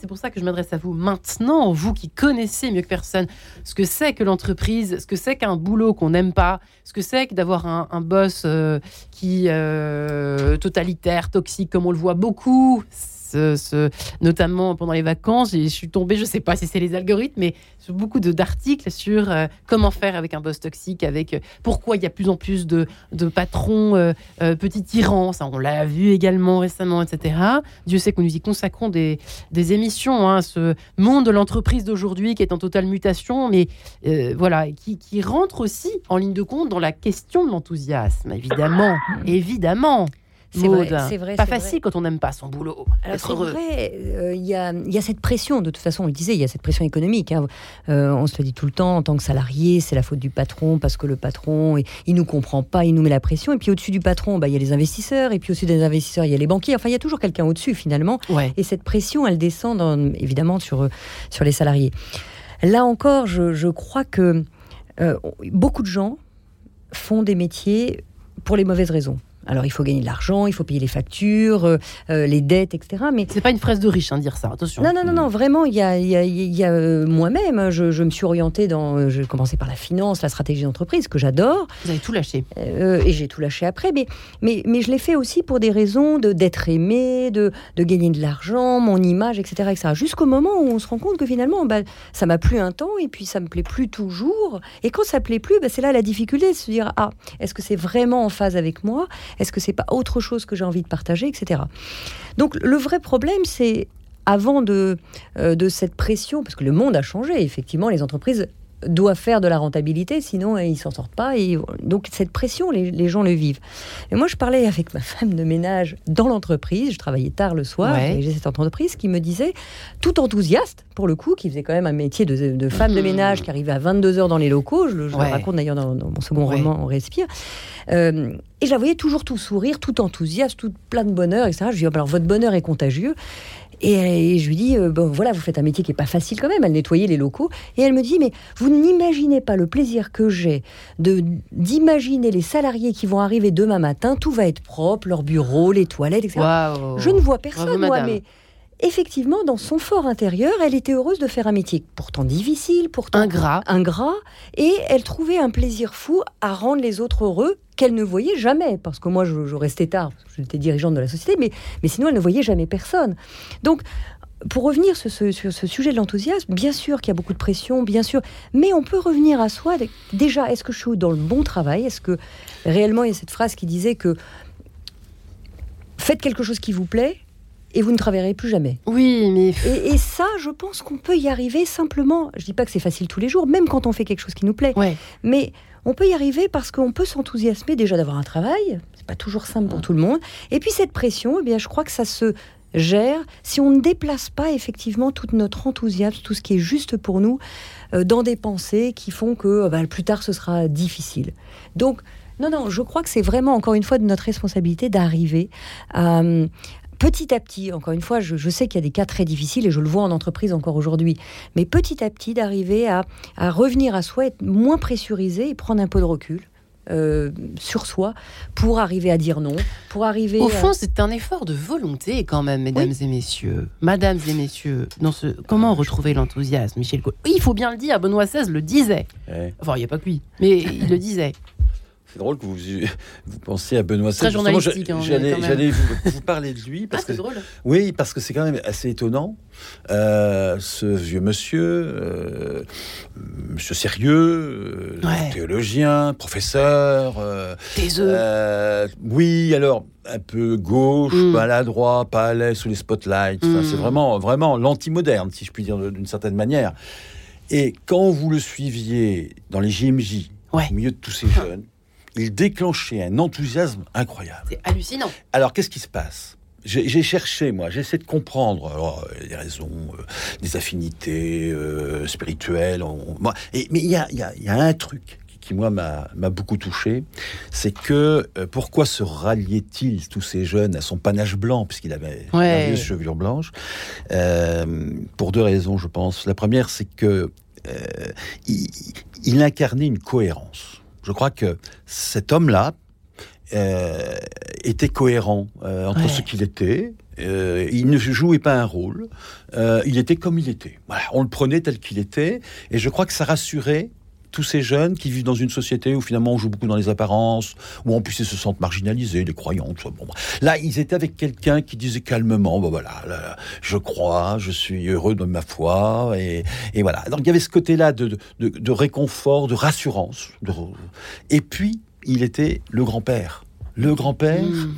c'est pour ça que je m'adresse à vous maintenant, vous qui connaissez mieux que personne ce que c'est que l'entreprise, ce que c'est qu'un boulot qu'on n'aime pas, ce que c'est que d'avoir un, un boss euh, qui euh, totalitaire, toxique, comme on le voit beaucoup. Ce, ce- notamment pendant les vacances, je suis tombée, je sais pas si c'est les algorithmes, mais sur beaucoup d'articles sur euh, comment faire avec un boss toxique, avec euh, pourquoi il y a plus en plus de, de patrons euh, petits tyrans, ça on l'a vu également récemment, etc. Dieu sait que nous y consacrons des, des émissions, hein, ce monde de l'entreprise d'aujourd'hui qui est en totale mutation, mais voilà, qui, qui rentre aussi en ligne de compte dans la question de l'enthousiasme, évidemment, évidemment. C'est vrai, c'est vrai, Pas facile quand on n'aime pas son boulot. Être c'est heureux. vrai, euh, il y, a, il y a cette pression, de toute façon, on le disait, il y a cette pression économique. hein. Euh, on se le dit tout le temps, en tant que salarié, c'est la faute du patron, parce que le patron, il, il nous comprend pas, il nous met la pression. Et puis au-dessus du patron, bah, il y a les investisseurs, et puis au-dessus des investisseurs, il y a les banquiers. Enfin, il y a toujours quelqu'un au-dessus, finalement. Ouais. Et cette pression, elle descend dans- évidemment sur, sur les salariés. Là encore, je, je crois que euh, beaucoup de gens font des métiers pour les mauvaises raisons. Alors, il faut gagner de l'argent, il faut payer les factures, euh, euh, les dettes, etc. Mais C'est pas une fraise de riche, hein, dire ça, attention. non, non, non, non, vraiment, il y a, il y a- il y a, euh, moi-même, hein, je, je me suis orientée dans. euh, J'ai commencé par la finance, la stratégie d'entreprise, que j'adore, Vous avez tout lâché. euh, et j'ai tout lâché après, mais, mais, mais je l'ai fait aussi pour des raisons de- d'être aimé, de, de gagner de l'argent, mon image, etc. etc. Jusqu'au moment où on se rend compte que finalement, bah, ça m'a plu un temps, et puis ça me plaît plus toujours. Et quand ça plaît plus, bah, c'est là la difficulté de se dire ah, est-ce que c'est vraiment en phase avec moi? Est-ce que c'est pas autre chose que j'ai envie de partager, etc. Donc le vrai problème, c'est avant euh, de cette pression, parce que le monde a changé, effectivement, les entreprises doivent faire de la rentabilité, sinon ils s'en sortent pas. Et donc cette pression, les, gens le vivent. Et moi, je parlais avec ma (laughs) femme de ménage dans l'entreprise. Je travaillais tard le soir et j'ai cette entreprise qui me disait, tout enthousiaste pour le coup, qui faisait quand même un métier de, femme de mmh. ménage, qui arrivait à 22 h dans les locaux. Je, le raconte d'ailleurs dans, mon second roman, On respire. Euh, et je la voyais toujours tout sourire, tout enthousiaste, tout plein de bonheur, etc. Je lui dis, oh, alors votre bonheur est contagieux. Et, je lui dis, euh, bon, voilà, vous faites un métier qui est pas facile quand même, elle nettoyait les locaux. Et elle me dit, mais vous n'imaginez pas le plaisir que j'ai de d'imaginer les salariés qui vont arriver demain matin, tout va être propre, leur bureau, les toilettes, etc. Je ne vois personne, moi, mais effectivement, dans son fort intérieur, elle était heureuse de faire un métier pourtant difficile, pourtant ingrat, ingrat, et elle trouvait un plaisir fou à rendre les autres heureux qu'elle ne voyait jamais, parce que moi je, restais tard, j'étais dirigeante de la société, mais, mais sinon elle ne voyait jamais personne. Donc pour revenir sur ce, sur ce sujet de l'enthousiasme, bien sûr qu'il y a beaucoup de pression, bien sûr, mais on peut revenir à soi. Déjà, est-ce que je suis dans le bon travail? Est-ce que réellement il y a cette phrase qui disait que faites quelque chose qui vous plaît et vous ne travaillerez plus jamais. Oui, mais... Et, ça, je pense qu'on peut y arriver simplement. Je dis pas que c'est facile tous les jours, même quand on fait quelque chose qui nous plaît. Ouais. Mais on peut y arriver parce qu'on peut s'enthousiasmer déjà d'avoir un travail. C'est pas toujours simple pour tout le monde. Et puis cette pression, eh bien, je crois que ça se gère si on ne déplace pas effectivement tout notre enthousiasme, tout ce qui est juste pour nous, euh, dans des pensées qui font que bah, plus tard ce sera difficile. Donc, non, non, je crois que c'est vraiment, encore une fois, de notre responsabilité d'arriver à, petit à petit, encore une fois, je, sais qu'il y a des cas très difficiles et je le vois en entreprise encore aujourd'hui, mais petit à petit d'arriver à, revenir à soi, être moins pressurisé et prendre un peu de recul. Euh, sur soi pour arriver à dire non, pour arriver. Au fond, c'est un effort de volonté quand même, mesdames et messieurs, madames et messieurs. Dans ce, comment retrouver l'enthousiasme, Michel Il faut bien le dire. Benoît XVI le disait. Enfin, il n'y a pas que lui, mais il le disait. C'est drôle que vous, vous pensiez à Benoît XVI. Très journalistique. Hein, j'allais vous, parler de lui. Parce ah, que, drôle. Oui, parce que c'est quand même assez étonnant. Euh, ce vieux monsieur, euh, monsieur sérieux, euh, théologien, professeur. oui, alors un peu gauche, mm. maladroit, pas à l'aise sous les spotlights. C'est mm. vraiment, vraiment l'anti-moderne, si je puis dire d'une certaine manière. Et quand vous le suiviez dans les JMJ, au milieu de tous ces jeunes, il déclenchait un enthousiasme incroyable. C'est hallucinant. Alors, qu'est-ce qui se passe? J'ai cherché, moi, j'essaie de comprendre alors, des raisons, euh, des affinités euh, spirituelles. moi, et, mais il y a, y, y a, un truc qui, moi, m'a beaucoup touché, c'est que euh, pourquoi se ralliait-il, tous ces jeunes, à son panache blanc, puisqu'il avait une chevelure blanche Pour deux raisons, je pense. La première, c'est que il, il incarnait une cohérence. Je crois que cet homme-là euh, était cohérent euh, entre ce qu'il était. Euh, il ne jouait pas un rôle. il était comme il était. on le prenait tel qu'il était. Et je crois que ça rassurait tous ces jeunes qui vivent dans une société où finalement on joue beaucoup dans les apparences, où en plus ils se sentent marginalisés, les croyants, tout ça. Bon, là, ils étaient avec quelqu'un qui disait calmement, bon voilà, je crois, je suis heureux de ma foi, et, voilà. Donc il y avait ce côté-là de, de, réconfort, de rassurance. Et puis, il était le grand-père. Le grand-père mmh.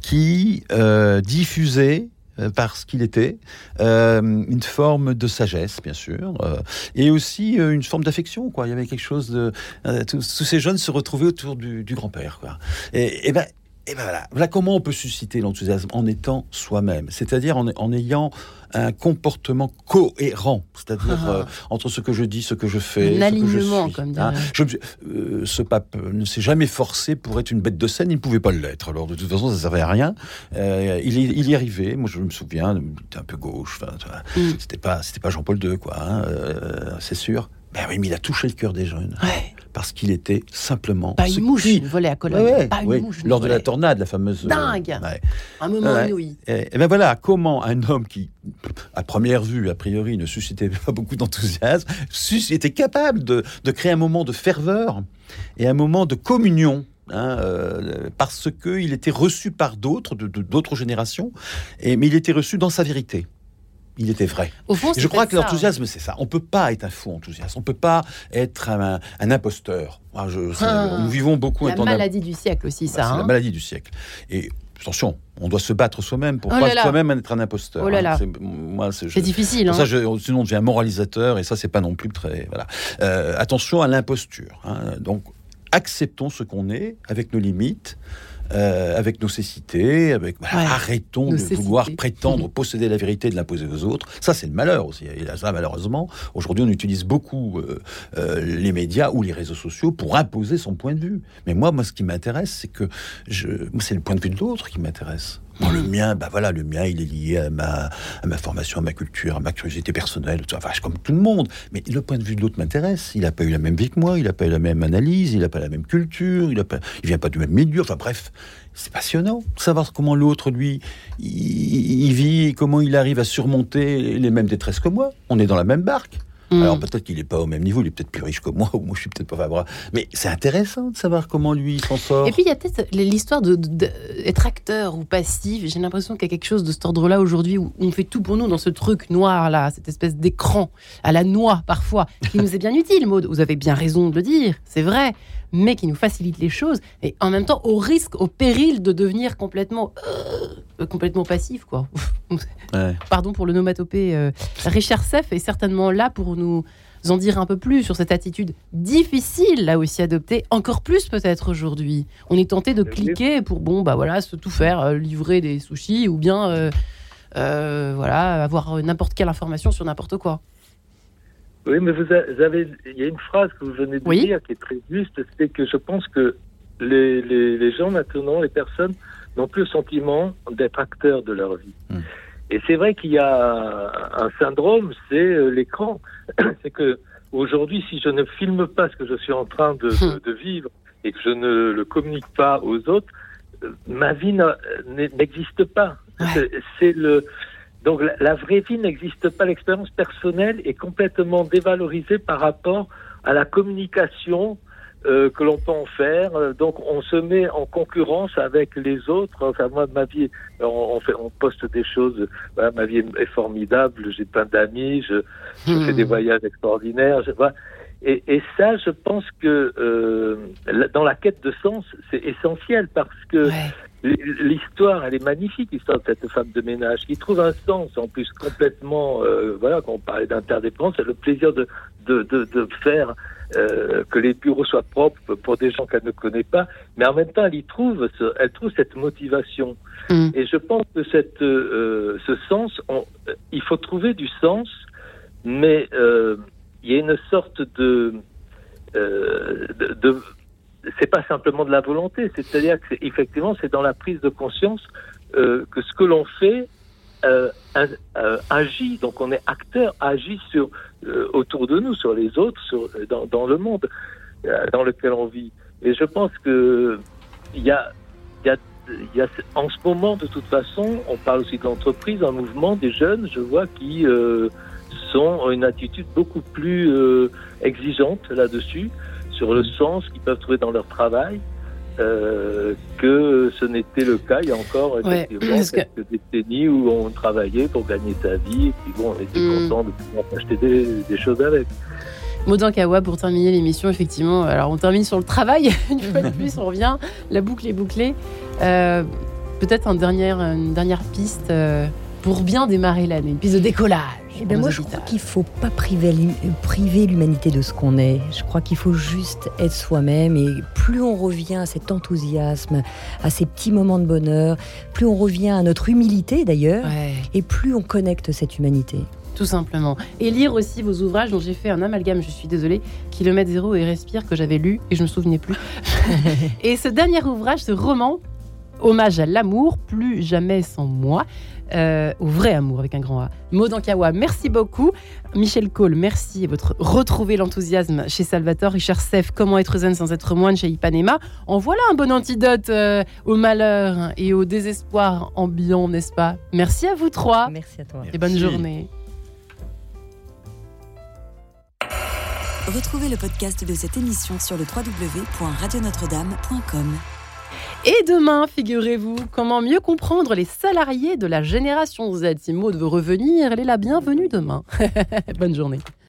qui euh, diffusait euh, parce qu'il était, euh, une forme de sagesse, bien sûr, euh, et aussi une forme d'affection. Quoi. Il y avait quelque chose de... tous, ces jeunes se retrouvaient autour du, grand-père. Quoi. Et ben, et ben voilà. voilà comment on peut susciter l'enthousiasme en étant soi-même, c'est-à-dire en, en, ayant un comportement cohérent, c'est-à-dire ah. euh, entre ce que je dis, ce que je fais, un alignement, comme hein. je, euh, Ce pape ne s'est jamais forcé pour être une bête de scène, il ne pouvait pas l'être. Alors de toute façon, ça servait à rien. Euh, il, il, y arrivait. Moi, je me souviens, il était un peu gauche. Mm. C'était pas, c'était pas Jean-Paul II, quoi. Hein, c'est sûr. Ben oui, mais il a touché le cœur des jeunes. Parce qu'il était simplement. Pas une mouche volée à Cologne. pas une mouche. Lors de la tornade, la fameuse. Euh, Dingue Un moment inouï. Et, ben voilà, comment un homme qui, à première vue, a priori, ne suscitait pas (laughs) beaucoup d'enthousiasme, était capable de, créer un moment de ferveur et un moment de communion Hein, euh, parce qu'il était reçu par d'autres, de d'autres générations, et, mais il était reçu dans sa vérité il était vrai. Au fond, je crois que l'enthousiasme, c'est ça. On peut pas être un fou enthousiaste. On peut pas être un, imposteur. Ah, ah. nous vivons beaucoup la maladie du siècle aussi, ça. c'est la hein. maladie du siècle. Et attention, on doit se battre soi-même pour Oh pas soi-même être un imposteur. Oh là hein. là. C'est- je- difficile. Hein. ça, je- sinon, on devient moralisateur et ça, c'est pas non plus très. Voilà. Euh, attention à l'imposture. hein. Donc, acceptons ce qu'on est avec nos limites. Euh, avec nos cécités, avec voilà, Ouais. arrêtons de cécités. vouloir prétendre (laughs) posséder la vérité et de l'imposer aux autres. Ça, c'est le malheur aussi. Et là, ça, malheureusement, aujourd'hui, on utilise beaucoup euh, euh, les médias ou les réseaux sociaux pour imposer son point de vue. Mais moi, moi, ce qui m'intéresse, c'est que je, c'est le point de vue de l'autre qui m'intéresse. Le mien, bah voilà, le mien, il est lié à ma, à ma formation, à ma culture, à ma curiosité personnelle, enfin, je- comme tout le monde. Mais le point de vue de l'autre m'intéresse. Il n'a pas eu la même vie que moi, il n'a pas eu la même analyse, il n'a pas la même culture, il ne il vient pas du même milieu. Enfin bref, c'est passionnant savoir comment l'autre, lui, il, il vit et comment il arrive à surmonter les mêmes détresses que moi. On est dans la même barque. Mm. Alors peut-être qu'il n'est pas au même niveau, il est peut-être plus riche que moi, (laughs) ou moi je suis peut-être pas favorable. Mais c'est intéressant de savoir comment lui s'en sort. Et puis il y a peut-être l'histoire de, de- de- être acteur ou passif. J'ai l'impression qu'il y a quelque chose de cet ordre-là aujourd'hui où on fait tout pour nous dans ce truc noir là, cette espèce d'écran à la noix parfois, qui nous est bien (laughs) utile, Maud. Vous avez bien raison de le dire, c'est vrai, mais qui nous facilite les choses et en même temps au risque, au péril de devenir complètement, euh, complètement passif quoi. (laughs) Ouais. Pardon pour le nomatopée. euh, Richard Seff est certainement là pour nous en dire un peu plus sur cette attitude difficile là aussi adoptée, encore plus peut-être aujourd'hui. On est tenté de cliquer pour bon bah voilà se tout faire, euh, livrer des sushis ou bien euh, euh, voilà avoir n'importe quelle information sur n'importe quoi. Oui, mais vous avez, il y a une phrase que vous venez de Oui. dire qui est très juste, c'est que je pense que les, les, les gens maintenant, les personnes, n'ont plus le sentiment d'être acteurs de leur vie. Mm. Et c'est vrai qu'il y a un syndrome, c'est euh, l'écran. (clears throat) c'est que aujourd'hui, si je ne filme pas ce que je suis en train de, de- de vivre et que je ne le communique pas aux autres, euh, ma vie n'est- n'existe pas. Ouais. C'est le donc la, la vraie vie n'existe pas. L'expérience personnelle est complètement dévalorisée par rapport à la communication euh, que l'on peut en faire. Donc on se met en concurrence avec les autres. Enfin moi ma vie, on, on fait, on poste des choses. Voilà, ma vie est formidable. J'ai plein d'amis. Je, je fais des voyages extraordinaires. Je, voilà. Et, et ça, je pense que euh, dans la quête de sens, c'est essentiel parce que Ouais. L'histoire, elle est magnifique, l'histoire de cette femme de ménage qui trouve un sens, en plus complètement, euh, voilà, quand on parlait d'interdépendance, c'est le plaisir de, de, de, de faire euh, que les bureaux soient propres pour des gens qu'elle ne connaît pas, mais en même temps, elle y trouve, ce- elle trouve cette motivation. Mm. Et je pense que cette, euh, ce sens, on- il faut trouver du sens, mais il y a une sorte de, de, de- c'est pas simplement de la volonté, c'est-à-dire que effectivement c'est dans la prise de conscience euh, que ce que l'on fait euh, euh, agit, donc on est acteur, agit sur euh, autour de nous, sur les autres, sur, dans, dans le monde euh, dans lequel on vit. Et je pense que il y a, y a, il y a en ce moment de toute façon, on parle aussi de l'entreprise, un mouvement des jeunes, je vois qui euh, sont ont une attitude beaucoup plus euh, exigeante là-dessus sur le sens qu'ils peuvent trouver dans leur travail. euh, que ce n'était le cas il y a encore Ouais, effectivement que- quelques décennies où on travaillait pour gagner sa vie et puis bon on était Mm. content de pouvoir acheter des, des choses avec. Maudin Kawa pour terminer l'émission, effectivement. Alors, on termine sur le travail, (laughs) une fois de plus, on revient. La boucle est bouclée. Euh, Peut-être un une dernière piste euh, pour bien démarrer l'année, une piste de décollage. Eh ben moi, je crois qu'il faut pas priver l'hu- priver l'humanité de ce qu'on est. Je crois qu'il faut juste être soi-même. Et plus on revient à cet enthousiasme, à ces petits moments de bonheur, plus on revient à notre humilité d'ailleurs, Ouais. et plus on connecte cette humanité. Tout simplement. Et lire aussi vos ouvrages dont j'ai fait un amalgame, je suis désolée, Kilomètre zéro et Respire, que j'avais lu et je me souvenais plus. (laughs) et ce dernier ouvrage, ce roman, Hommage à l'amour, plus jamais sans moi, euh, au vrai amour avec un grand A. Maud Ankawa, merci beaucoup. Michel Cole, merci. Et votre retrouver l'enthousiasme chez Salvatore. Richard Seff, comment être zen sans être moine chez Ipanema. En voilà un bon antidote euh, au malheur et au désespoir ambiant, n'est-ce pas? Merci à vous trois Merci à toi. et bonne journée. Retrouvez le podcast de cette émission sur le www.radionotre-dame.com. Et demain, figurez-vous, comment mieux comprendre les salariés de la génération Z. Si Maud veut revenir, elle est la bienvenue demain. (laughs) Bonne journée.